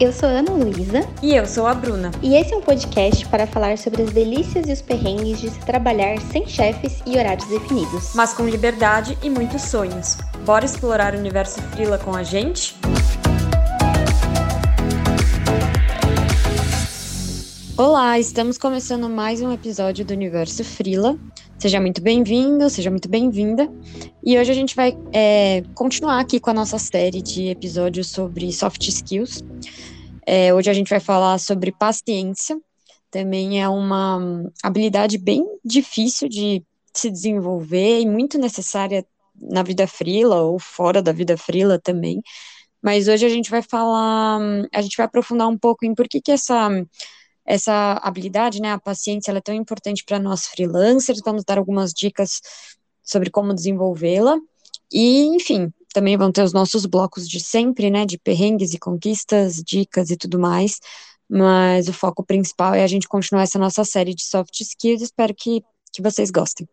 Eu sou a Ana Luísa. E eu sou a Bruna. E esse é um podcast para falar sobre as delícias e os perrengues de se trabalhar sem chefes e horários definidos. Mas com liberdade e muitos sonhos. Bora explorar o universo Frila com a gente? Olá, estamos começando mais um episódio do Universo Frila. Seja muito bem-vindo, seja muito bem-vinda. E hoje a gente vai é, continuar aqui com a nossa série de episódios sobre soft skills. É, hoje a gente vai falar sobre paciência. Também é uma habilidade bem difícil de se desenvolver e muito necessária na vida frila ou fora da vida frila também. Mas hoje a gente vai falar, a gente vai aprofundar um pouco em por que, que essa essa habilidade, né, a paciência, é tão importante para nós freelancers, vamos dar algumas dicas sobre como desenvolvê-la, e, enfim, também vão ter os nossos blocos de sempre, né, de perrengues e conquistas, dicas e tudo mais, mas o foco principal é a gente continuar essa nossa série de soft skills, espero que, que vocês gostem.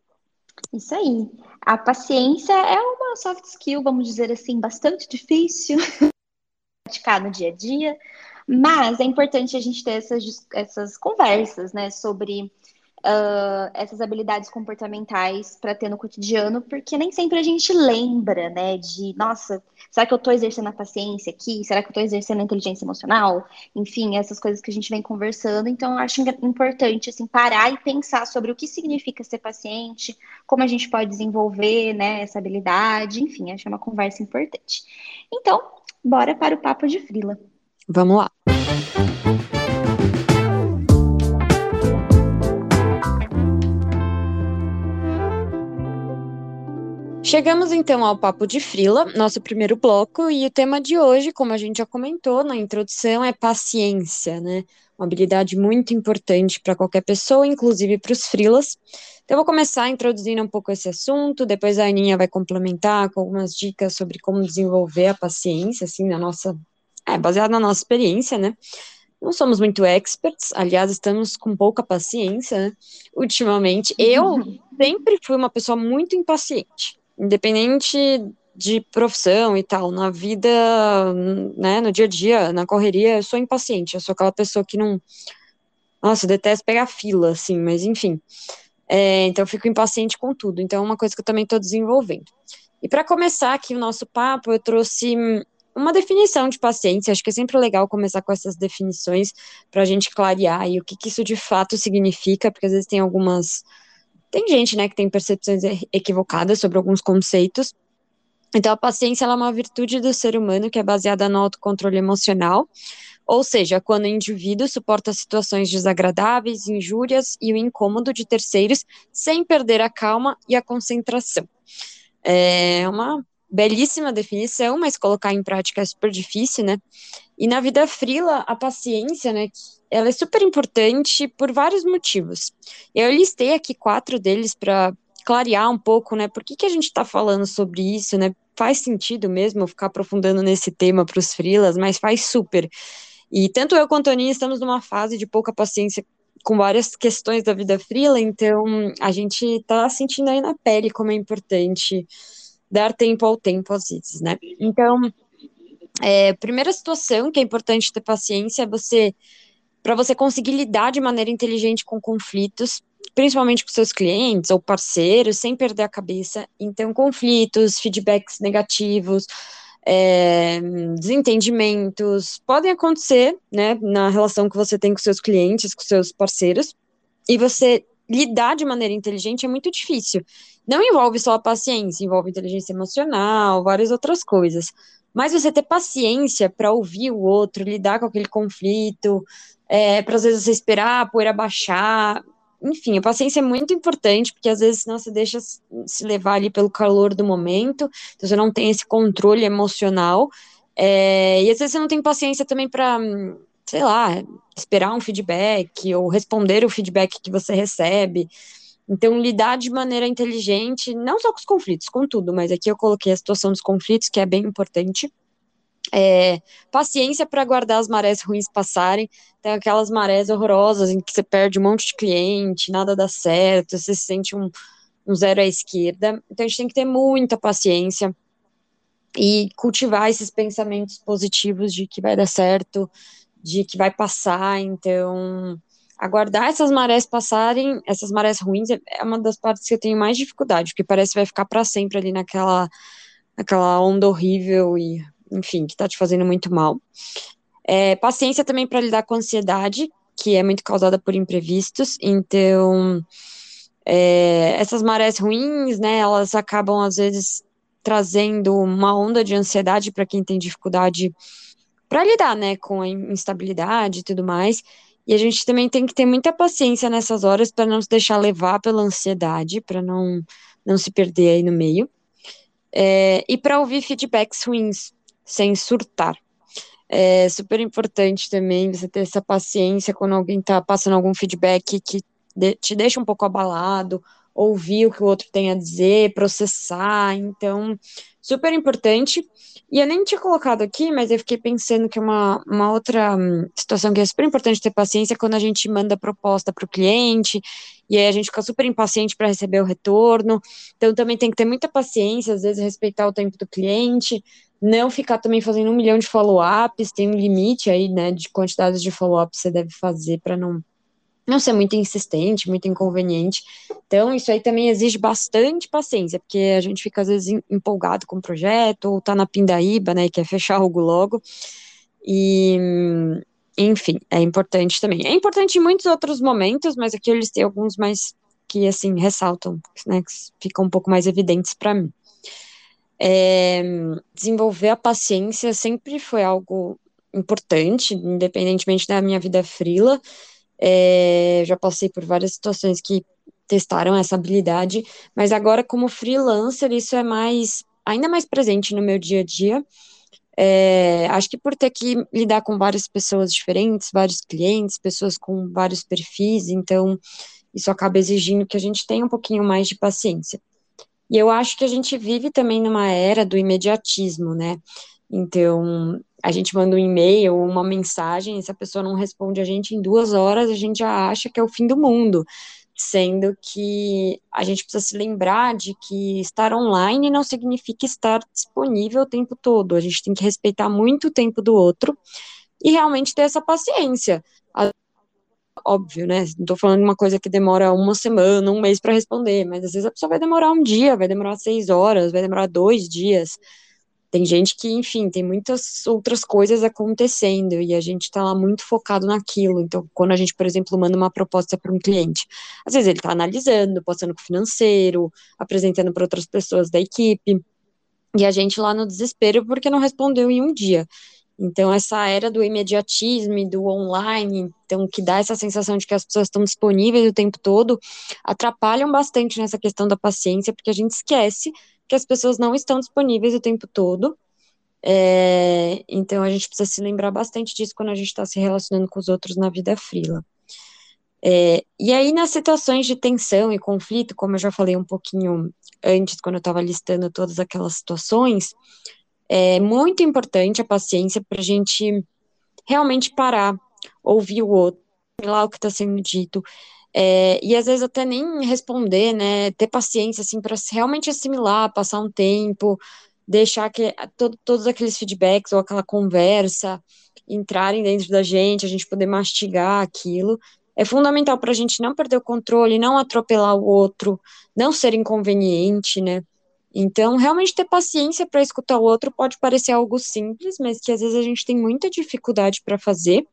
Isso aí. A paciência é uma soft skill, vamos dizer assim, bastante difícil praticar no dia a dia, mas é importante a gente ter essas, essas conversas, né, sobre uh, essas habilidades comportamentais para ter no cotidiano, porque nem sempre a gente lembra, né, de, nossa, será que eu estou exercendo a paciência aqui? Será que eu estou exercendo a inteligência emocional? Enfim, essas coisas que a gente vem conversando. Então, eu acho importante, assim, parar e pensar sobre o que significa ser paciente, como a gente pode desenvolver, né, essa habilidade. Enfim, acho é uma conversa importante. Então, bora para o papo de frila. Vamos lá. Chegamos então ao Papo de Frila, nosso primeiro bloco, e o tema de hoje, como a gente já comentou na introdução, é paciência, né? Uma habilidade muito importante para qualquer pessoa, inclusive para os frilas. Então, eu vou começar introduzindo um pouco esse assunto, depois a Aninha vai complementar com algumas dicas sobre como desenvolver a paciência, assim, na nossa é, baseado na nossa experiência, né? Não somos muito experts, aliás, estamos com pouca paciência, né? Ultimamente. Eu uhum. sempre fui uma pessoa muito impaciente, independente de profissão e tal, na vida, né, no dia a dia, na correria, eu sou impaciente, eu sou aquela pessoa que não, nossa, eu detesto pegar fila, assim, mas enfim, é, então eu fico impaciente com tudo, então é uma coisa que eu também estou desenvolvendo. E para começar aqui o nosso papo, eu trouxe uma definição de paciência. Acho que é sempre legal começar com essas definições para a gente clarear aí o que, que isso de fato significa, porque às vezes tem algumas. Tem gente, né, que tem percepções equivocadas sobre alguns conceitos. Então, a paciência é uma virtude do ser humano que é baseada no autocontrole emocional, ou seja, quando o indivíduo suporta situações desagradáveis, injúrias e o incômodo de terceiros sem perder a calma e a concentração. É uma belíssima definição, mas colocar em prática é super difícil, né? E na vida frila, a paciência, né, ela é super importante por vários motivos. Eu listei aqui quatro deles para clarear um pouco, né, por que, que a gente está falando sobre isso, né? Faz sentido mesmo ficar aprofundando nesse tema para os frilas, mas faz super. E tanto eu quanto a Aninha estamos numa fase de pouca paciência com várias questões da vida frila, então a gente está sentindo aí na pele como é importante dar tempo ao tempo às vezes, né? Então, é, primeira situação que é importante ter paciência é você para você conseguir lidar de maneira inteligente com conflitos, principalmente com seus clientes ou parceiros, sem perder a cabeça. Então, conflitos, feedbacks negativos, é, desentendimentos podem acontecer, né, na relação que você tem com seus clientes, com seus parceiros, e você lidar de maneira inteligente é muito difícil. Não envolve só a paciência, envolve inteligência emocional, várias outras coisas. Mas você ter paciência para ouvir o outro, lidar com aquele conflito, é, para às vezes você esperar a poeira baixar. Enfim, a paciência é muito importante, porque às vezes senão você deixa se levar ali pelo calor do momento, então você não tem esse controle emocional. É, e às vezes você não tem paciência também para sei lá, esperar um feedback ou responder o feedback que você recebe. Então, lidar de maneira inteligente, não só com os conflitos, com tudo, mas aqui eu coloquei a situação dos conflitos, que é bem importante. É, paciência para aguardar as marés ruins passarem. Tem aquelas marés horrorosas em que você perde um monte de cliente, nada dá certo, você se sente um, um zero à esquerda. Então, a gente tem que ter muita paciência e cultivar esses pensamentos positivos de que vai dar certo, de que vai passar. Então, aguardar essas marés passarem, essas marés ruins, é uma das partes que eu tenho mais dificuldade, porque parece que vai ficar para sempre ali naquela, naquela onda horrível e, enfim, que tá te fazendo muito mal. É, paciência também para lidar com ansiedade, que é muito causada por imprevistos. Então, é, essas marés ruins, né, elas acabam às vezes trazendo uma onda de ansiedade para quem tem dificuldade para lidar, né, com a instabilidade e tudo mais. E a gente também tem que ter muita paciência nessas horas para não se deixar levar pela ansiedade, para não não se perder aí no meio. É, e para ouvir feedbacks ruins, sem surtar. É super importante também você ter essa paciência quando alguém está passando algum feedback que te deixa um pouco abalado, ouvir o que o outro tem a dizer, processar. Então, super importante. E eu nem tinha colocado aqui, mas eu fiquei pensando que uma, uma outra hum, situação que é super importante ter paciência é quando a gente manda proposta para o cliente, e aí a gente fica super impaciente para receber o retorno. Então também tem que ter muita paciência, às vezes respeitar o tempo do cliente, não ficar também fazendo um milhão de follow-ups, tem um limite aí, né, de quantidades de follow-ups que você deve fazer para não não ser muito insistente, muito inconveniente. Então, isso aí também exige bastante paciência, porque a gente fica às vezes empolgado com o projeto, ou tá na pindaíba, né, e quer fechar algo logo. E, enfim, é importante também. É importante em muitos outros momentos, mas aqui eles têm alguns mais que, assim, ressaltam, né, que ficam um pouco mais evidentes para mim. É, desenvolver a paciência sempre foi algo importante, independentemente da minha vida frila, é, já passei por várias situações que testaram essa habilidade, mas agora como freelancer isso é mais ainda mais presente no meu dia a dia. É, acho que por ter que lidar com várias pessoas diferentes, vários clientes, pessoas com vários perfis, então isso acaba exigindo que a gente tenha um pouquinho mais de paciência. E eu acho que a gente vive também numa era do imediatismo, né? Então, a gente manda um e-mail ou uma mensagem, e se a pessoa não responde a gente em duas horas, a gente já acha que é o fim do mundo. Sendo que a gente precisa se lembrar de que estar online não significa estar disponível o tempo todo. A gente tem que respeitar muito o tempo do outro e realmente ter essa paciência. Óbvio, né? Não tô falando de uma coisa que demora uma semana, um mês para responder, mas às vezes a pessoa vai demorar um dia, vai demorar seis horas, vai demorar dois dias. Tem gente que, enfim, tem muitas outras coisas acontecendo e a gente está lá muito focado naquilo. Então, quando a gente, por exemplo, manda uma proposta para um cliente, às vezes ele está analisando, passando com o financeiro, apresentando para outras pessoas da equipe, e a gente lá no desespero porque não respondeu em um dia. Então, essa era do imediatismo e do online, então, que dá essa sensação de que as pessoas estão disponíveis o tempo todo, atrapalham bastante nessa questão da paciência, porque a gente esquece que as pessoas não estão disponíveis o tempo todo. É, então a gente precisa se lembrar bastante disso quando a gente está se relacionando com os outros na vida frila. É, e aí, nas situações de tensão e conflito, como eu já falei um pouquinho antes, quando eu estava listando todas aquelas situações, é muito importante a paciência para a gente realmente parar, ouvir o outro, lá o que está sendo dito, é, e às vezes até nem responder, né? Ter paciência, assim, para realmente assimilar, passar um tempo, deixar que todo, todos aqueles feedbacks ou aquela conversa entrarem dentro da gente, a gente poder mastigar aquilo. É fundamental para a gente não perder o controle, não atropelar o outro, não ser inconveniente, né? Então, realmente ter paciência para escutar o outro pode parecer algo simples, mas que às vezes a gente tem muita dificuldade para fazer.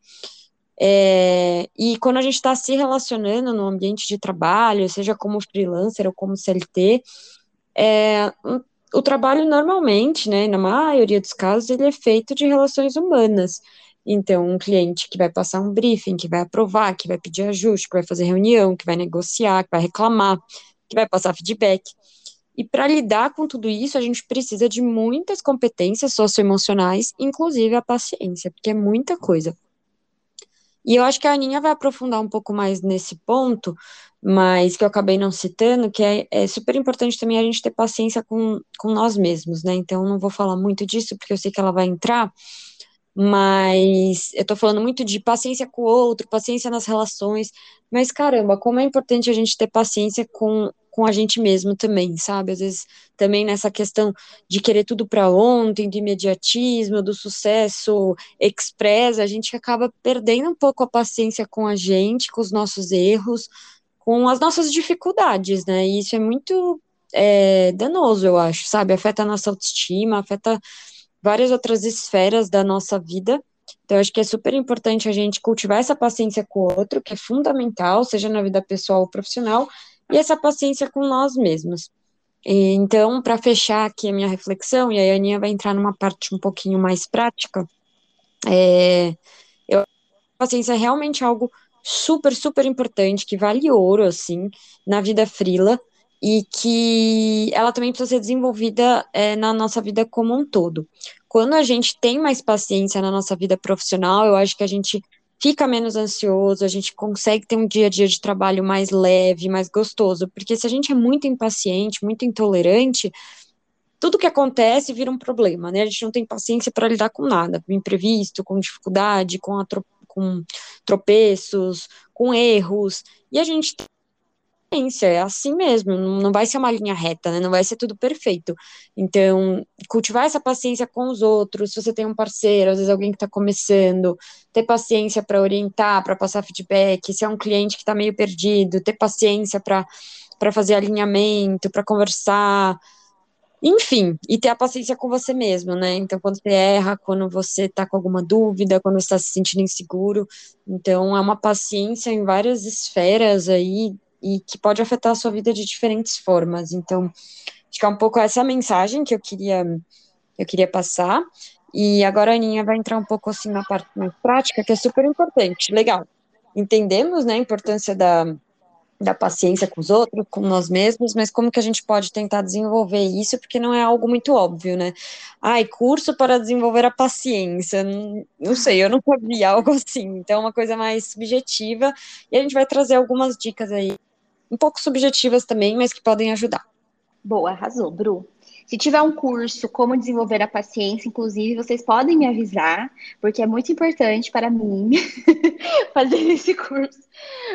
É, e quando a gente está se relacionando no ambiente de trabalho, seja como freelancer ou como CLT, é, o trabalho normalmente, né, na maioria dos casos, ele é feito de relações humanas. Então, um cliente que vai passar um briefing, que vai aprovar, que vai pedir ajuste, que vai fazer reunião, que vai negociar, que vai reclamar, que vai passar feedback. E para lidar com tudo isso, a gente precisa de muitas competências socioemocionais, inclusive a paciência, porque é muita coisa. E eu acho que a Aninha vai aprofundar um pouco mais nesse ponto, mas que eu acabei não citando, que é, é, super importante também a gente ter paciência com, com nós mesmos, né? Então, não vou falar muito disso, porque eu sei que ela vai entrar, mas eu tô falando muito de paciência com o outro, paciência nas relações, mas caramba, como é importante a gente ter paciência com, com a gente mesmo também, sabe? Às vezes também nessa questão de querer tudo para ontem, do imediatismo, do sucesso express, a gente acaba perdendo um pouco a paciência com a gente, com os nossos erros, com as nossas dificuldades, né? E isso é muito é, danoso, eu acho, sabe? Afeta a nossa autoestima, afeta várias outras esferas da nossa vida. Então, acho que é super importante a gente cultivar essa paciência com o outro, que é fundamental, seja na vida pessoal ou profissional, e essa paciência com nós mesmos. Então, para fechar aqui a minha reflexão, e aí a Aninha vai entrar numa parte um pouquinho mais prática, é, eu, a paciência é realmente algo super, super importante, que vale ouro, assim, na vida frila, e que ela também precisa ser desenvolvida é, na nossa vida como um todo. Quando a gente tem mais paciência na nossa vida profissional, eu acho que a gente fica menos ansioso, a gente consegue ter um dia a dia de trabalho mais leve, mais gostoso, porque se a gente é muito impaciente, muito intolerante, tudo que acontece vira um problema, né? A gente não tem paciência para lidar com nada, com imprevisto, com dificuldade, com, com tropeços, com erros, e a gente é assim mesmo, não vai ser uma linha reta, né? Não vai ser tudo perfeito. Então, cultivar essa paciência com os outros, se você tem um parceiro, às vezes alguém que está começando, ter paciência para orientar, para passar feedback, se é um cliente que está meio perdido, ter paciência para fazer alinhamento, para conversar, enfim, e ter a paciência com você mesmo, né? Então, quando você erra, quando você tá com alguma dúvida, quando você está se sentindo inseguro, então é uma paciência em várias esferas aí e que pode afetar a sua vida de diferentes formas. Então, acho que é um pouco essa mensagem que eu queria, eu queria passar. E agora a Aninha vai entrar um pouco assim na parte mais prática, que é super importante. Legal. Entendemos né, a importância da, da paciência com os outros, com nós mesmos, mas como que a gente pode tentar desenvolver isso, porque não é algo muito óbvio, né? Ai, curso para desenvolver a paciência. Não, não sei, eu nunca vi algo assim. Então, é uma coisa mais subjetiva, e a gente vai trazer algumas dicas aí um pouco subjetivas também, mas que podem ajudar. Boa, arrasou, Bru. Se tiver um curso como desenvolver a paciência, inclusive, vocês podem me avisar, porque é muito importante para mim fazer esse curso.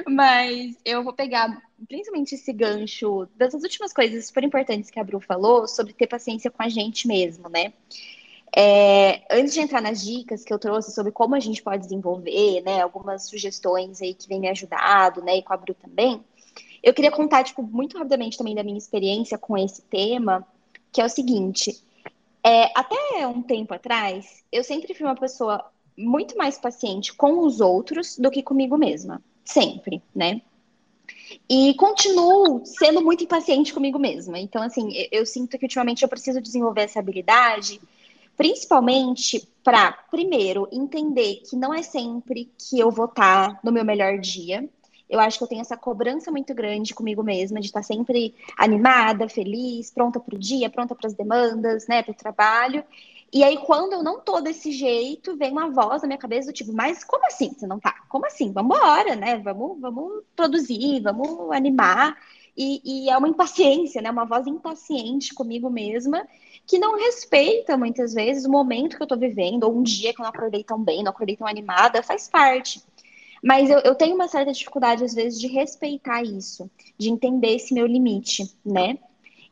Mas eu vou pegar principalmente esse gancho das últimas coisas super importantes que a Bru falou sobre ter paciência com a gente mesmo, né? É, antes de entrar nas dicas que eu trouxe sobre como a gente pode desenvolver, né, algumas sugestões aí que vem me ajudado, né, e com a Bru também, eu queria contar, tipo, muito rapidamente também da minha experiência com esse tema, que é o seguinte: é, até um tempo atrás, eu sempre fui uma pessoa muito mais paciente com os outros do que comigo mesma. Sempre, né? E continuo sendo muito impaciente comigo mesma. Então, assim, eu, eu sinto que ultimamente eu preciso desenvolver essa habilidade, principalmente para, primeiro, entender que não é sempre que eu vou estar no meu melhor dia eu acho que eu tenho essa cobrança muito grande comigo mesma, de estar sempre animada, feliz, pronta para o dia, pronta para as demandas, né, para o trabalho. E aí, quando eu não tô desse jeito, vem uma voz na minha cabeça do tipo, mas como assim você não tá? Como assim? Vamos embora, né? Vamos, vamos produzir, vamos animar. E, e, é uma impaciência, né? Uma voz impaciente comigo mesma, que não respeita muitas vezes o momento que eu tô vivendo, ou um dia que eu não acordei tão bem, não acordei tão animada, faz parte. Mas eu, eu tenho uma certa dificuldade, às vezes, de respeitar isso, de entender esse meu limite, né?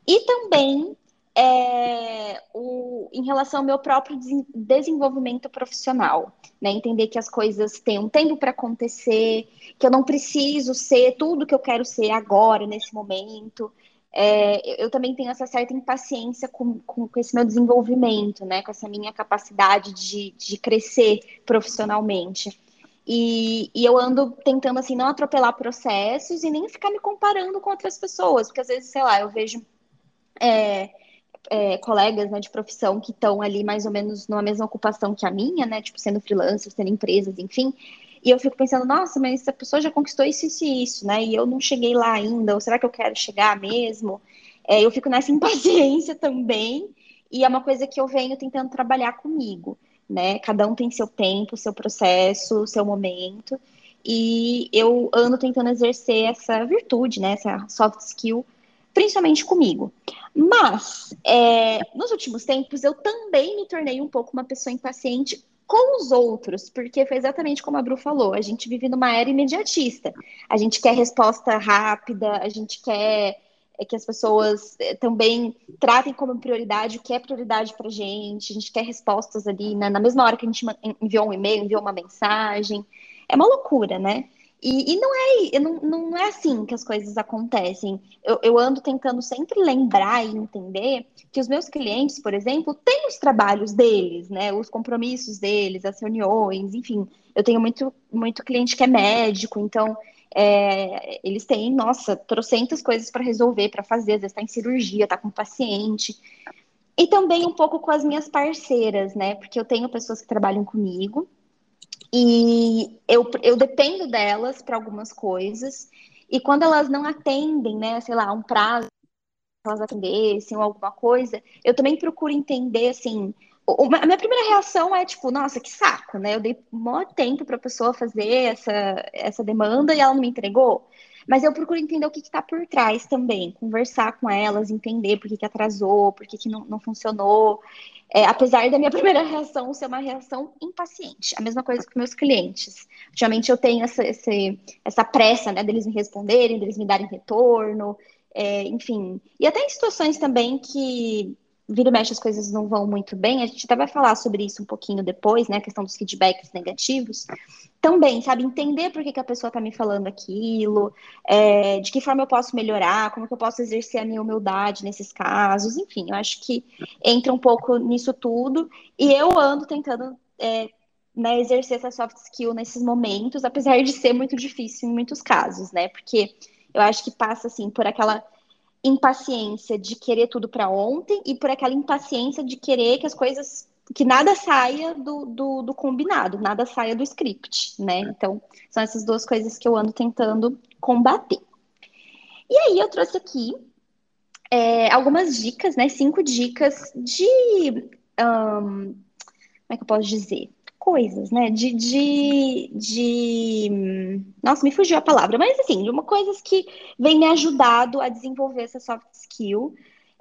E também é, o, em relação ao meu próprio desenvolvimento profissional, né? Entender que as coisas têm um tempo para acontecer, que eu não preciso ser tudo que eu quero ser agora, nesse momento. É, eu também tenho essa certa impaciência com, com, com, esse meu desenvolvimento, né? Com essa minha capacidade de, de crescer profissionalmente. E, e, eu ando tentando, assim, não atropelar processos e nem ficar me comparando com outras pessoas, porque às vezes, sei lá, eu vejo é, é, colegas né, de profissão que estão ali mais ou menos numa mesma ocupação que a minha, né, tipo, sendo freelancers, tendo empresas, enfim, e eu fico pensando, nossa, mas essa pessoa já conquistou isso, isso e isso, né, e eu não cheguei lá ainda, ou será que eu quero chegar mesmo? É, eu fico nessa impaciência também, e é uma coisa que eu venho tentando trabalhar comigo né? Cada um tem seu tempo, seu processo, seu momento. E eu ando tentando exercer essa virtude, né? Essa soft skill, principalmente comigo. Mas, é, nos últimos tempos, eu também me tornei um pouco uma pessoa impaciente com os outros, porque foi exatamente como a Bru falou, a gente vive numa era imediatista. A gente quer resposta rápida, a gente quer é que as pessoas é, também tratem como prioridade o que é prioridade para gente. A gente quer respostas ali, né? Na mesma hora que a gente enviou um e-mail, enviou uma mensagem. É uma loucura, né? E, e não, é, não, não é assim que as coisas acontecem. Eu, eu, ando tentando sempre lembrar e entender que os meus clientes, por exemplo, têm os trabalhos deles, né? Os compromissos deles, as reuniões, enfim. Eu tenho muito, muito cliente que é médico, então é, eles têm, nossa, trocentas coisas para resolver, para fazer, às vezes está em cirurgia, está com paciente. E também um pouco com as minhas parceiras, né? Porque eu tenho pessoas que trabalham comigo e eu, eu dependo delas para algumas coisas. E quando elas não atendem, né, sei lá, um prazo, elas atendessem ou alguma coisa, eu também procuro entender, assim, a minha primeira reação é tipo, nossa, que saco, né? Eu dei maior tempo para a pessoa fazer essa, essa demanda e ela não me entregou. Mas eu procuro entender o que está por trás também, conversar com elas, entender por que, que atrasou, por que, que não, não funcionou. É, apesar da minha primeira reação ser uma reação impaciente, a mesma coisa com meus clientes. Ultimamente eu tenho essa, essa, essa pressa, né, deles me responderem, deles me darem retorno, é, enfim. E até em situações também que vira e mexe as coisas não vão muito bem, a gente até vai falar sobre isso um pouquinho depois, né, a questão dos feedbacks negativos, também, sabe, entender por que, que a pessoa está me falando aquilo, é, de que forma eu posso melhorar, como que eu posso exercer a minha humildade nesses casos, enfim, eu acho que entra um pouco nisso tudo, e eu ando tentando é, né, exercer essa soft skill nesses momentos, apesar de ser muito difícil em muitos casos, né, porque eu acho que passa, assim, por aquela impaciência de querer tudo para ontem e por aquela impaciência de querer que as coisas que nada saia do, do, do, combinado, nada saia do script, né? Então, são essas duas coisas que eu ando tentando combater. E aí, eu trouxe aqui é, algumas dicas, né? Cinco dicas de. Um, como é que eu posso dizer? Coisas, né? De, de, de. Nossa, me fugiu a palavra, mas assim, de uma coisas que vem me ajudado a desenvolver essa soft skill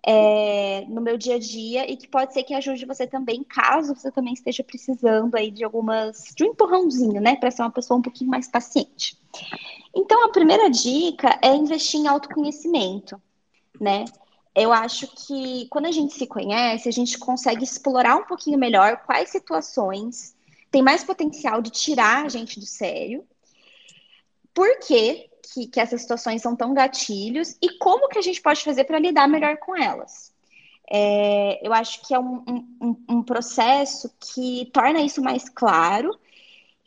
é, no meu dia a dia e que pode ser que ajude você também, caso você também esteja precisando aí de algumas. de um empurrãozinho, né? Para ser uma pessoa um pouquinho mais paciente. Então, a primeira dica é investir em autoconhecimento, né? eu acho que quando a gente se conhece, a gente consegue explorar um pouquinho melhor quais situações tem mais potencial de tirar a gente do sério. Por que, que, que essas situações são tão gatilhos e como que a gente pode fazer para lidar melhor com elas? É, eu acho que é um, um, um processo que torna isso mais claro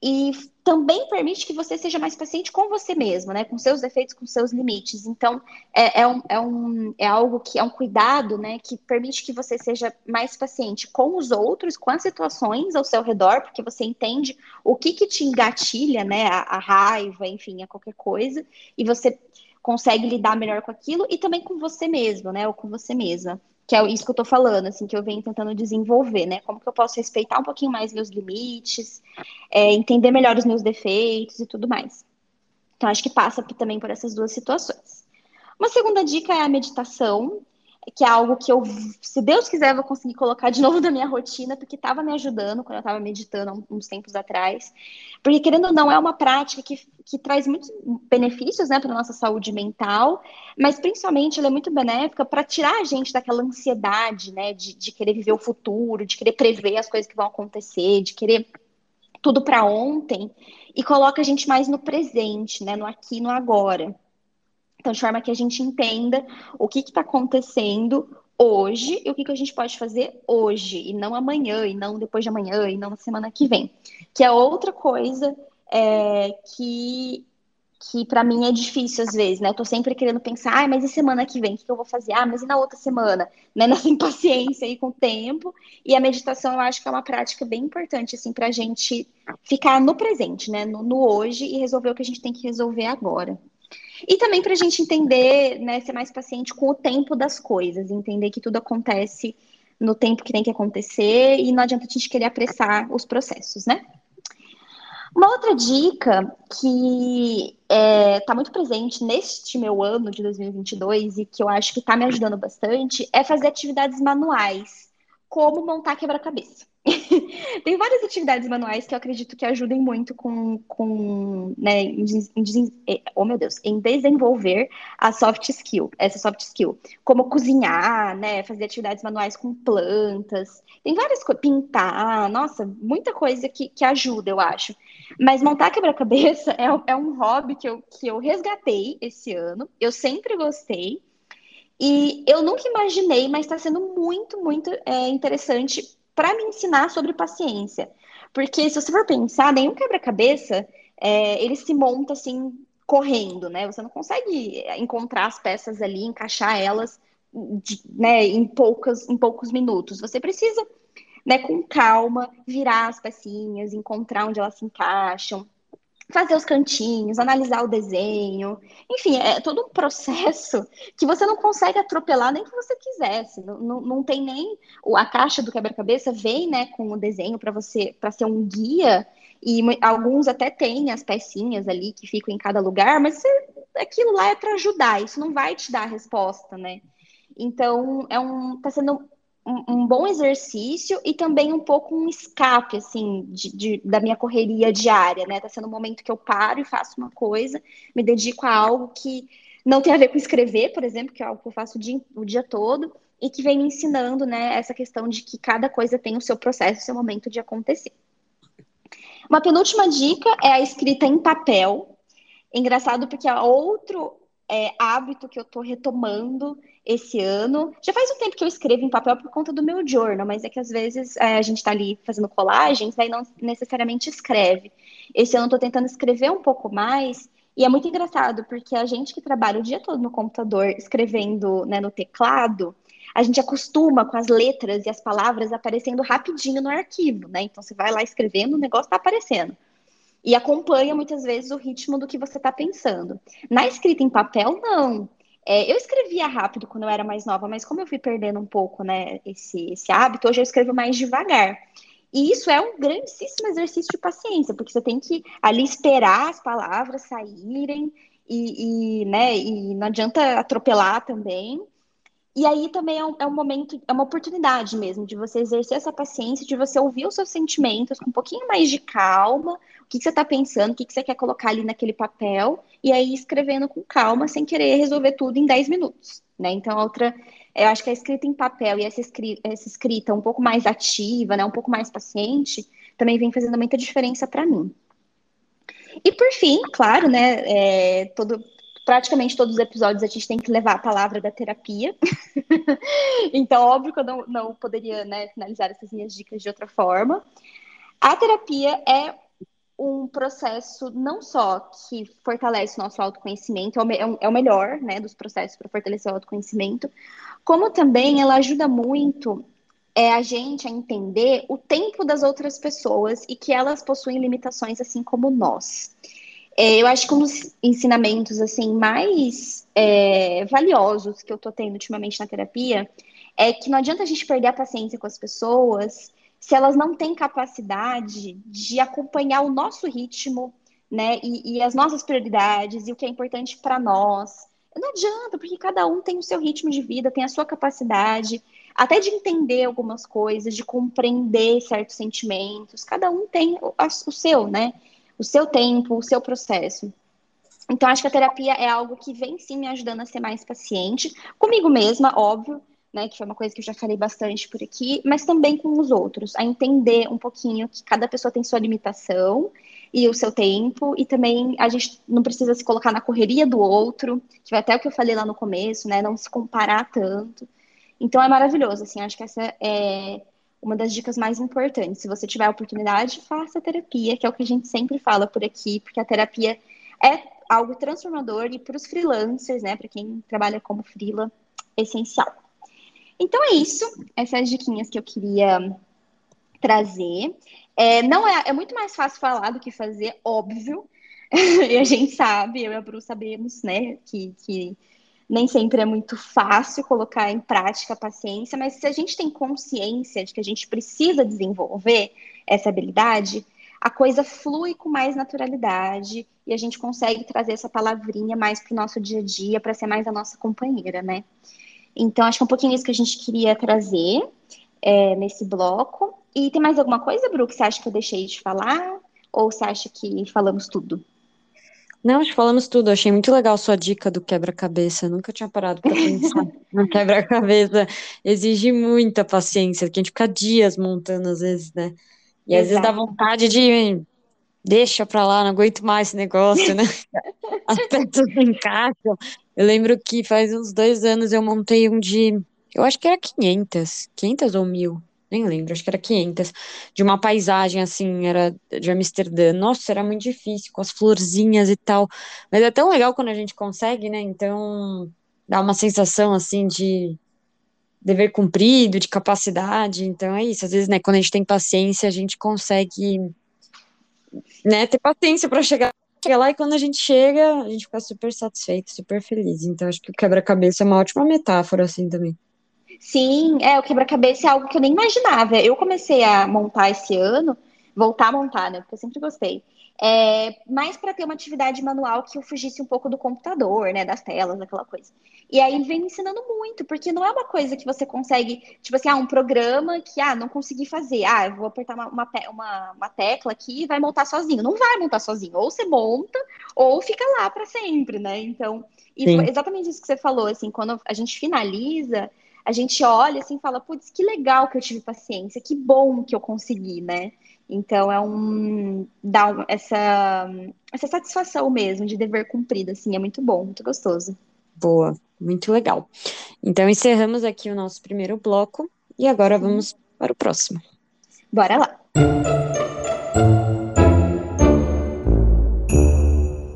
e também permite que você seja mais paciente com você mesmo, né? Com seus defeitos, com seus limites. Então, é, é, um, é, um, é algo que é um cuidado, né? Que permite que você seja mais paciente com os outros, com as situações ao seu redor, porque você entende o que, que te engatilha, né? A, a raiva, enfim, a qualquer coisa, e você consegue lidar melhor com aquilo e também com você mesmo, né? Ou com você mesma que é isso que eu tô falando, assim, que eu venho tentando desenvolver, né? Como que eu posso respeitar um pouquinho mais meus limites, é, entender melhor os meus defeitos e tudo mais. Então, acho que passa também por essas duas situações. Uma segunda dica é a meditação, que é algo que eu, se Deus quiser, vou conseguir colocar de novo na minha rotina, porque estava me ajudando quando eu estava meditando uns tempos atrás. Porque, querendo ou não, é uma prática que, que traz muitos benefícios né, para a nossa saúde mental, mas principalmente ela é muito benéfica para tirar a gente daquela ansiedade né, de, de querer viver o futuro, de querer prever as coisas que vão acontecer, de querer tudo para ontem, e coloca a gente mais no presente, né, no aqui no agora. Então, de forma que a gente entenda o que está acontecendo hoje e o que, que a gente pode fazer hoje, e não amanhã, e não depois de amanhã, e não na semana que vem. Que é outra coisa é, que, que para mim é difícil às vezes, né? Eu tô sempre querendo pensar, ah, mas e semana que vem, o que, que eu vou fazer? Ah, mas e na outra semana? Né? Nessa impaciência aí com o tempo. E a meditação eu acho que é uma prática bem importante, assim, pra gente ficar no presente, né? no, no hoje e resolver o que a gente tem que resolver agora. E também para a gente entender, né, ser mais paciente com o tempo das coisas, entender que tudo acontece no tempo que tem que acontecer e não adianta a gente querer apressar os processos, né? Uma outra dica que está é, tá muito presente neste meu ano de 2022 e que eu acho que está me ajudando bastante é fazer atividades manuais, como montar quebra-cabeça. tem várias atividades manuais que eu acredito que ajudem muito com, com né, em, em, oh meu Deus, em desenvolver a soft skill, essa soft skill, como cozinhar, né, fazer atividades manuais com plantas, tem várias coisas, pintar, nossa, muita coisa que, que ajuda, eu acho. Mas montar quebra-cabeça é, é um hobby que eu, que eu resgatei esse ano, eu sempre gostei, e eu nunca imaginei, mas está sendo muito, muito é, interessante para me ensinar sobre paciência. Porque se você for pensar, nenhum quebra-cabeça, é, ele se monta assim, correndo, né? Você não consegue encontrar as peças ali, encaixar elas de, né, em, poucas, em poucos minutos. Você precisa, né, com calma, virar as pecinhas, encontrar onde elas se encaixam, fazer os cantinhos, analisar o desenho, enfim, é todo um processo que você não consegue atropelar nem que você quisesse. Não, não, não tem nem a caixa do quebra-cabeça vem, né, com o desenho para você para ser um guia e alguns até têm as pecinhas ali que ficam em cada lugar, mas você, aquilo lá é para ajudar. Isso não vai te dar a resposta, né? Então é um tá sendo um, um, bom exercício e também um pouco um escape, assim, de, de, da minha correria diária, né? Tá sendo um momento que eu paro e faço uma coisa, me dedico a algo que não tem a ver com escrever, por exemplo, que é algo que eu faço o dia, o dia todo, e que vem me ensinando, né, essa questão de que cada coisa tem o seu processo, o seu momento de acontecer. Uma penúltima dica é a escrita em papel. Engraçado porque é outro é, hábito que eu estou retomando esse ano. Já faz um tempo que eu escrevo em papel por conta do meu journal, mas é que às vezes é, a gente está ali fazendo colagens, aí não necessariamente escreve. Esse ano eu estou tentando escrever um pouco mais, e é muito engraçado, porque a gente que trabalha o dia todo no computador, escrevendo né, no teclado, a gente acostuma com as letras e as palavras aparecendo rapidinho no arquivo, né? Então você vai lá escrevendo, o negócio está aparecendo e acompanha muitas vezes o ritmo do que você está pensando. Na escrita em papel, não. É, eu escrevia rápido quando eu era mais nova, mas como eu fui perdendo um pouco né, esse, esse hábito, hoje eu escrevo mais devagar. E isso é um grandíssimo exercício de paciência, porque você tem que ali esperar as palavras saírem e, e, né, e não adianta atropelar também. E aí também é um, é um, momento, é uma oportunidade mesmo de você exercer essa paciência, de você ouvir os seus sentimentos com um pouquinho mais de calma, o que, que você está pensando, o que, que você quer colocar ali naquele papel, e aí escrevendo com calma, sem querer resolver tudo em 10 minutos. Né? Então, outra, eu acho que a escrita em papel e essa escrita, essa escrita um pouco mais ativa, né, um pouco mais paciente, também vem fazendo muita diferença para mim. E por fim, claro, né, é, todo, praticamente todos os episódios a gente tem que levar a palavra da terapia. então, óbvio que eu não, não poderia né, finalizar essas minhas dicas de outra forma. A terapia é um processo não só que fortalece o nosso autoconhecimento, é, é, é o melhor né, dos processos para fortalecer o autoconhecimento, como também ela ajuda muito é, a gente a entender o tempo das outras pessoas e que elas possuem limitações assim como nós. É, eu acho que um dos ensinamentos assim mais é, valiosos que eu tô tendo ultimamente na terapia é que não adianta a gente perder a paciência com as pessoas se elas não têm capacidade de acompanhar o nosso ritmo, né, e, e as nossas prioridades e o que é importante para nós. Não adianta, porque cada um tem o seu ritmo de vida, tem a sua capacidade, até de entender algumas coisas, de compreender certos sentimentos. Cada um tem o, o seu, né? O seu tempo, o seu processo. Então, acho que a terapia é algo que vem sim me ajudando a ser mais paciente, comigo mesma, óbvio, né, que foi uma coisa que eu já falei bastante por aqui, mas também com os outros, a entender um pouquinho que cada pessoa tem sua limitação e o seu tempo, e também a gente não precisa se colocar na correria do outro, que foi até o que eu falei lá no começo, né, não se comparar tanto. Então é maravilhoso, assim, acho que essa é uma das dicas mais importantes. Se você tiver a oportunidade, faça terapia, que é o que a gente sempre fala por aqui, porque a terapia é algo transformador e para os freelancers, né, para quem trabalha como freela, é essencial. Então é isso, essas diquinhas que eu queria trazer. É, não é, é muito mais fácil falar do que fazer, óbvio. e a gente sabe, eu e a Bru sabemos, né, que, que nem sempre é muito fácil colocar em prática a paciência, mas se a gente tem consciência de que a gente precisa desenvolver essa habilidade, a coisa flui com mais naturalidade e a gente consegue trazer essa palavrinha mais para o nosso dia a dia, para ser mais a nossa companheira, né? Então, acho que é um pouquinho isso que a gente queria trazer é, nesse bloco. E tem mais alguma coisa, Bru, que você acha que eu deixei de falar? Ou você acha que falamos tudo? Não, acho que falamos tudo. Achei muito legal sua dica do quebra-cabeça. Nunca tinha parado para pensar no quebra-cabeça. Exige muita paciência, que a gente fica dias montando às vezes, né? E às vezes dá vontade de deixa pra lá, não aguento mais esse negócio, né? As peças não encaixam. Eu lembro que faz uns dois anos eu montei um de, eu acho que era 500, 500 ou mil, nem lembro, acho que era 500, de uma paisagem assim, era de Amsterdã. Nossa, era muito difícil, com as florzinhas e tal. Mas é tão legal quando a gente consegue, né? Então, dá uma sensação assim de dever cumprido, de capacidade. Então é isso. Às vezes, né, quando a gente tem paciência, a gente consegue né, ter paciência para chegar, chegar lá e quando a gente chega, a gente fica super satisfeito, super feliz. Então acho que o quebra-cabeça é uma ótima metáfora assim também. Sim, é, o quebra-cabeça é algo que eu nem imaginava. Eu comecei a montar esse ano, voltar a montar, né? Porque eu sempre gostei. É, mais para ter uma atividade manual que eu fugisse um pouco do computador, né? Das telas, daquela coisa. E aí vem me ensinando muito, porque não é uma coisa que você consegue, tipo assim, ah, um programa que, ah, não consegui fazer. Ah, eu vou apertar uma, uma, uma tecla aqui e vai montar sozinho. Não vai montar sozinho. Ou você monta, ou fica lá para sempre, né? Então, e foi exatamente isso que você falou, assim, quando a gente finaliza, a gente olha assim e fala, putz, que legal que eu tive paciência, que bom que eu consegui, né? Então é um dá um, essa essa satisfação mesmo de dever cumprido, assim, é muito bom, muito gostoso. Boa, muito legal. Então encerramos aqui o nosso primeiro bloco e agora vamos para o próximo. Bora lá.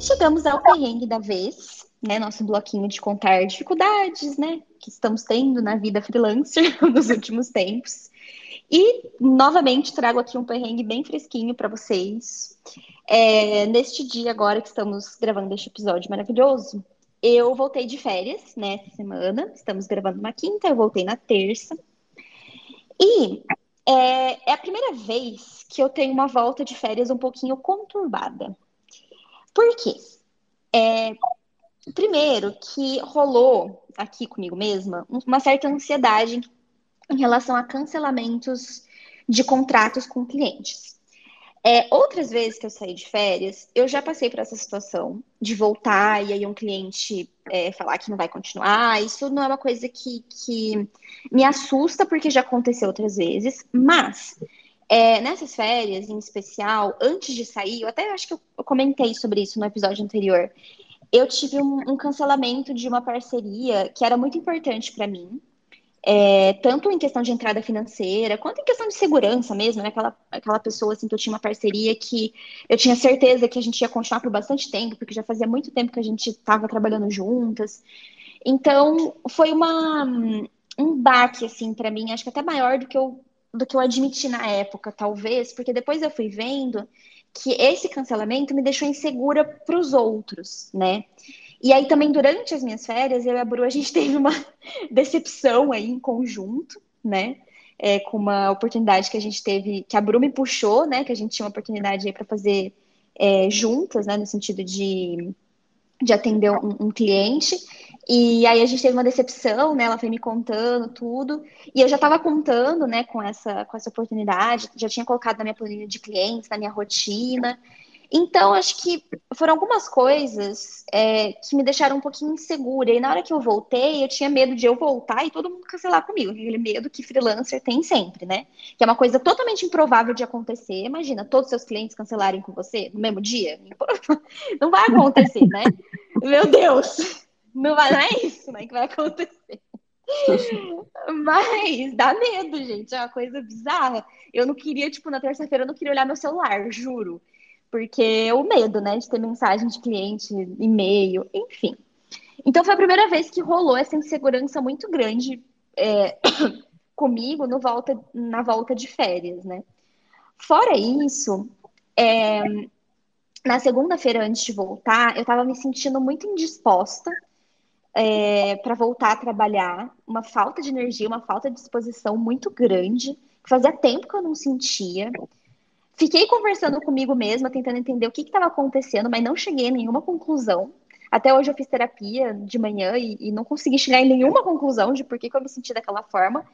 Chegamos ao perrengue da vez, né? Nosso bloquinho de contar dificuldades, né? Que estamos tendo na vida freelancer nos últimos tempos. E, novamente, trago aqui um perrengue bem fresquinho para vocês. É, neste dia, agora que estamos gravando este episódio maravilhoso, eu voltei de férias nessa né, semana. Estamos gravando na quinta, eu voltei na terça. E é, é, a primeira vez que eu tenho uma volta de férias um pouquinho conturbada. Por quê? É, primeiro, que rolou aqui comigo mesma uma certa ansiedade em relação a cancelamentos de contratos com clientes. É, outras vezes que eu saí de férias, eu já passei por essa situação de voltar e aí um cliente é, falar que não vai continuar. Isso não é uma coisa que, que me assusta, porque já aconteceu outras vezes, mas é, nessas férias, em especial, antes de sair, eu até acho que eu, eu comentei sobre isso no episódio anterior. Eu tive um, um cancelamento de uma parceria que era muito importante para mim, é, tanto em questão de entrada financeira, quanto em questão de segurança mesmo, né? Aquela, aquela pessoa assim que eu tinha uma parceria que eu tinha certeza que a gente ia continuar por bastante tempo, porque já fazia muito tempo que a gente estava trabalhando juntas. Então, foi uma, um baque, assim, para mim, acho que até maior do que eu, do que eu admiti na época, talvez, porque depois eu fui vendo que esse cancelamento me deixou insegura para os outros, né? E aí também durante as minhas férias, eu e a Bru, a gente teve uma decepção aí em conjunto, né? É, com uma oportunidade que a gente teve, que a Bru me puxou, né? Que a gente tinha uma oportunidade aí para fazer é, juntas, né? No sentido de, de atender um, um, cliente. E aí a gente teve uma decepção, né? Ela foi me contando tudo. E eu já estava contando, né, com essa, com essa oportunidade, já tinha colocado na minha planilha de clientes, na minha rotina. Então, acho que foram algumas coisas é, que me deixaram um pouquinho insegura. E na hora que eu voltei, eu tinha medo de eu voltar e todo mundo cancelar comigo. Aquele medo que freelancer tem sempre, né? Que é uma coisa totalmente improvável de acontecer. Imagina, todos os seus clientes cancelarem com você no mesmo dia. Não vai acontecer, né? Meu Deus! Não, vai, não é isso né, que vai acontecer. Mas dá medo, gente. É uma coisa bizarra. Eu não queria, tipo, na terça-feira, eu não queria olhar meu celular, juro porque o medo, né, de ter mensagem de cliente, e-mail, enfim. Então foi a primeira vez que rolou essa insegurança muito grande é, comigo no volta, na volta de férias, né? Fora isso, é, na segunda-feira antes de voltar, eu estava me sentindo muito indisposta é, para voltar a trabalhar, uma falta de energia, uma falta de disposição muito grande, que fazia tempo que eu não sentia. Fiquei conversando comigo mesma, tentando entender o que estava acontecendo, mas não cheguei a nenhuma conclusão. Até hoje eu fiz terapia de manhã e, e não consegui chegar em nenhuma conclusão de por que, que eu me senti daquela forma.